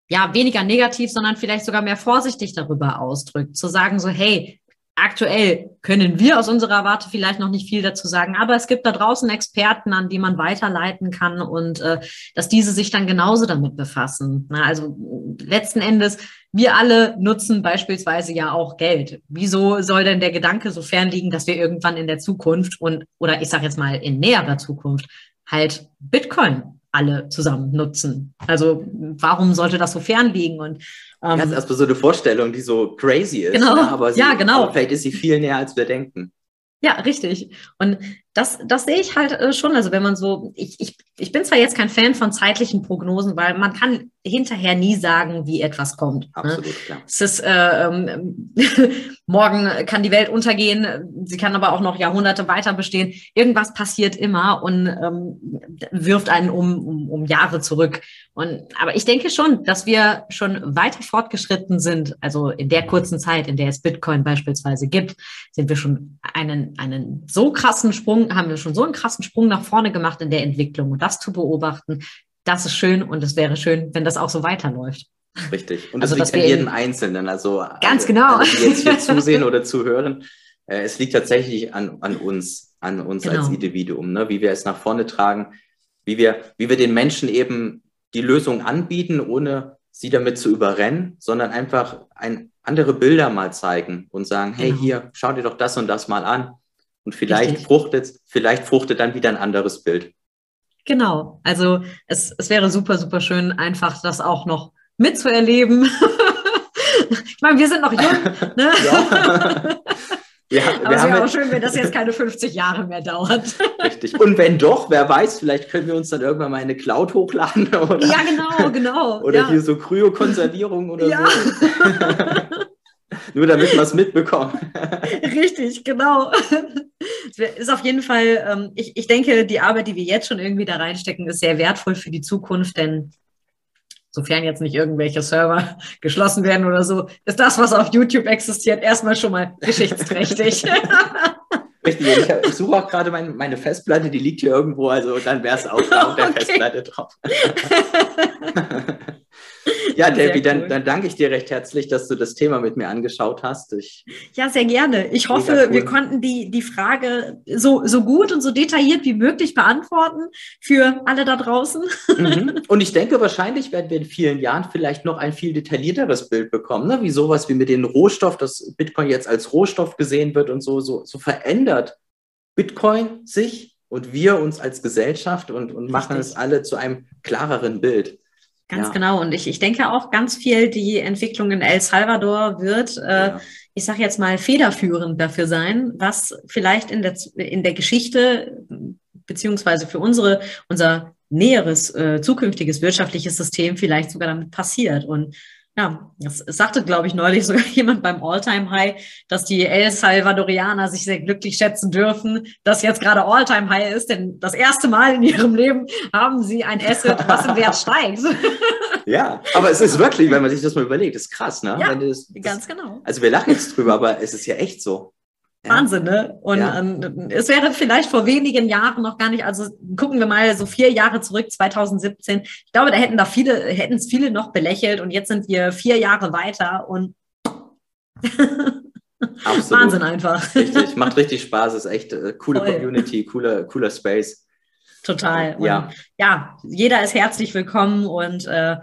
ja, weniger negativ, sondern vielleicht sogar mehr vorsichtig darüber ausdrückt. Zu sagen so, hey, aktuell können wir aus unserer Warte vielleicht noch nicht viel dazu sagen, aber es gibt da draußen Experten, an die man weiterleiten kann und äh, dass diese sich dann genauso damit befassen. Na, also letzten Endes, wir alle nutzen beispielsweise ja auch Geld. Wieso soll denn der Gedanke so fern liegen, dass wir irgendwann in der Zukunft und, oder ich sage jetzt mal in näherer Zukunft, halt Bitcoin alle zusammen nutzen. Also warum sollte das so fern liegen? Und ähm, ja, erstmal so eine Vorstellung, die so crazy ist. Genau. Ne? Aber sie, ja, genau. Aber vielleicht ist sie viel näher, als wir denken. Ja, richtig. Und das, das sehe ich halt äh, schon. Also wenn man so, ich, ich, ich bin zwar jetzt kein Fan von zeitlichen Prognosen, weil man kann hinterher nie sagen, wie etwas kommt. Ne? Absolut, ne? klar. Es ist, äh, ähm, morgen kann die Welt untergehen, sie kann aber auch noch Jahrhunderte weiter bestehen. Irgendwas passiert immer und ähm, wirft einen um, um, um Jahre zurück. Und, aber ich denke schon, dass wir schon weiter fortgeschritten sind. Also in der kurzen Zeit, in der es Bitcoin beispielsweise gibt, sind wir schon einen, einen so krassen Sprung, haben wir schon so einen krassen Sprung nach vorne gemacht in der Entwicklung. Und das zu beobachten, das ist schön und es wäre schön, wenn das auch so weiterläuft. Richtig. Und also, das liegt an jedem Einzelnen. Also ganz genau. Alle, die jetzt hier zusehen oder zuhören, äh, es liegt tatsächlich an, an uns, an uns genau. als Individuum, ne? wie wir es nach vorne tragen, wie wir, wie wir den Menschen eben die Lösung anbieten, ohne sie damit zu überrennen, sondern einfach ein, andere Bilder mal zeigen und sagen, hey, genau. hier, schau dir doch das und das mal an. Und vielleicht fruchtet, vielleicht fruchtet dann wieder ein anderes Bild. Genau. Also es, es wäre super, super schön, einfach das auch noch mitzuerleben. ich meine, wir sind noch jung. Ne? Ja. Ja, Aber es wäre auch schön, wenn das jetzt keine 50 Jahre mehr dauert. Richtig. Und wenn doch, wer weiß, vielleicht können wir uns dann irgendwann mal eine Cloud hochladen. Oder, ja, genau, genau. Oder ja. hier so Kryokonservierung oder ja. so. Nur damit wir es mitbekommen. Richtig, genau. Ist auf jeden Fall, ähm, ich, ich denke, die Arbeit, die wir jetzt schon irgendwie da reinstecken, ist sehr wertvoll für die Zukunft, denn sofern jetzt nicht irgendwelche Server geschlossen werden oder so, ist das, was auf YouTube existiert, erstmal schon mal geschichtsträchtig. Richtig, ich, ich suche auch gerade mein, meine Festplatte, die liegt hier irgendwo, also dann wäre es auch auf der okay. Festplatte drauf. Ja, Debbie, cool. dann, dann danke ich dir recht herzlich, dass du das Thema mit mir angeschaut hast. Ich, ja, sehr gerne. Ich hoffe, cool. wir konnten die, die Frage so, so gut und so detailliert wie möglich beantworten für alle da draußen. Mhm. Und ich denke, wahrscheinlich werden wir in vielen Jahren vielleicht noch ein viel detaillierteres Bild bekommen, ne? wie sowas wie mit dem Rohstoff, dass Bitcoin jetzt als Rohstoff gesehen wird und so, so, so verändert Bitcoin sich und wir uns als Gesellschaft und, und machen es alle zu einem klareren Bild. Ganz ja. genau. Und ich, ich denke auch ganz viel, die Entwicklung in El Salvador wird, äh, ja. ich sage jetzt mal, federführend dafür sein, was vielleicht in der, in der Geschichte beziehungsweise für unsere, unser näheres äh, zukünftiges wirtschaftliches System vielleicht sogar damit passiert. Und ja, das sagte, glaube ich, neulich sogar jemand beim All-Time-High, dass die El Salvadorianer sich sehr glücklich schätzen dürfen, dass jetzt gerade All-Time-High ist, denn das erste Mal in ihrem Leben haben sie ein Asset, was im Wert steigt. Ja, aber es ist wirklich, wenn man sich das mal überlegt, ist krass, ne? Ja, das, das, ganz genau. Also wir lachen jetzt drüber, aber es ist ja echt so. Wahnsinn, ne? Und ja. ähm, es wäre vielleicht vor wenigen Jahren noch gar nicht, also gucken wir mal so vier Jahre zurück, 2017. Ich glaube, da hätten da viele, hätten es viele noch belächelt und jetzt sind wir vier Jahre weiter und Wahnsinn einfach. Richtig, macht richtig Spaß, ist echt äh, coole Voll. Community, cooler, cooler Space. Total. Und, ja. ja, jeder ist herzlich willkommen und äh,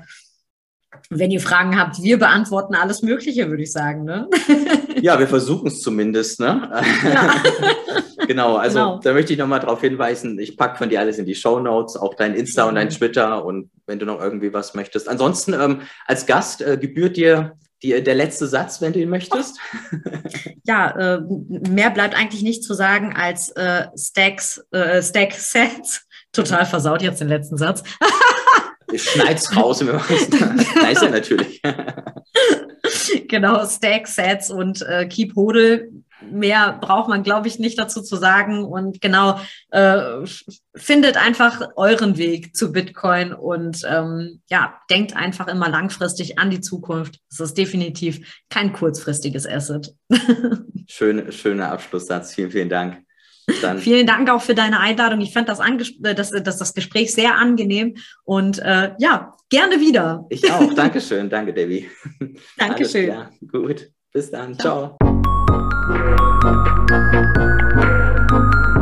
wenn ihr Fragen habt, wir beantworten alles Mögliche, würde ich sagen. Ne? Ja, wir versuchen es zumindest. Ne? Ja. genau, also genau. da möchte ich nochmal darauf hinweisen, ich packe von dir alles in die Show Notes, auch dein Insta mhm. und dein mhm. Twitter und wenn du noch irgendwie was möchtest. Ansonsten ähm, als Gast äh, gebührt dir die, der letzte Satz, wenn du ihn möchtest. Ja, äh, mehr bleibt eigentlich nicht zu sagen als äh, Stacks, äh, Stack Sets. Total versaut jetzt den letzten Satz. Ich schneid's raus, wir machen es. Nice ja natürlich. genau, Stack, Sets und äh, Keep Hodel. Mehr braucht man, glaube ich, nicht dazu zu sagen. Und genau, äh, findet einfach euren Weg zu Bitcoin und ähm, ja, denkt einfach immer langfristig an die Zukunft. Es ist definitiv kein kurzfristiges Asset. Schön, schöner Abschlusssatz. Vielen, vielen Dank. Dann Vielen Dank auch für deine Einladung. Ich fand das, äh, das, das, das Gespräch sehr angenehm und äh, ja, gerne wieder. Ich auch. Dankeschön. Danke, Debbie. Dankeschön. Gut. Bis dann. Ciao. Ciao.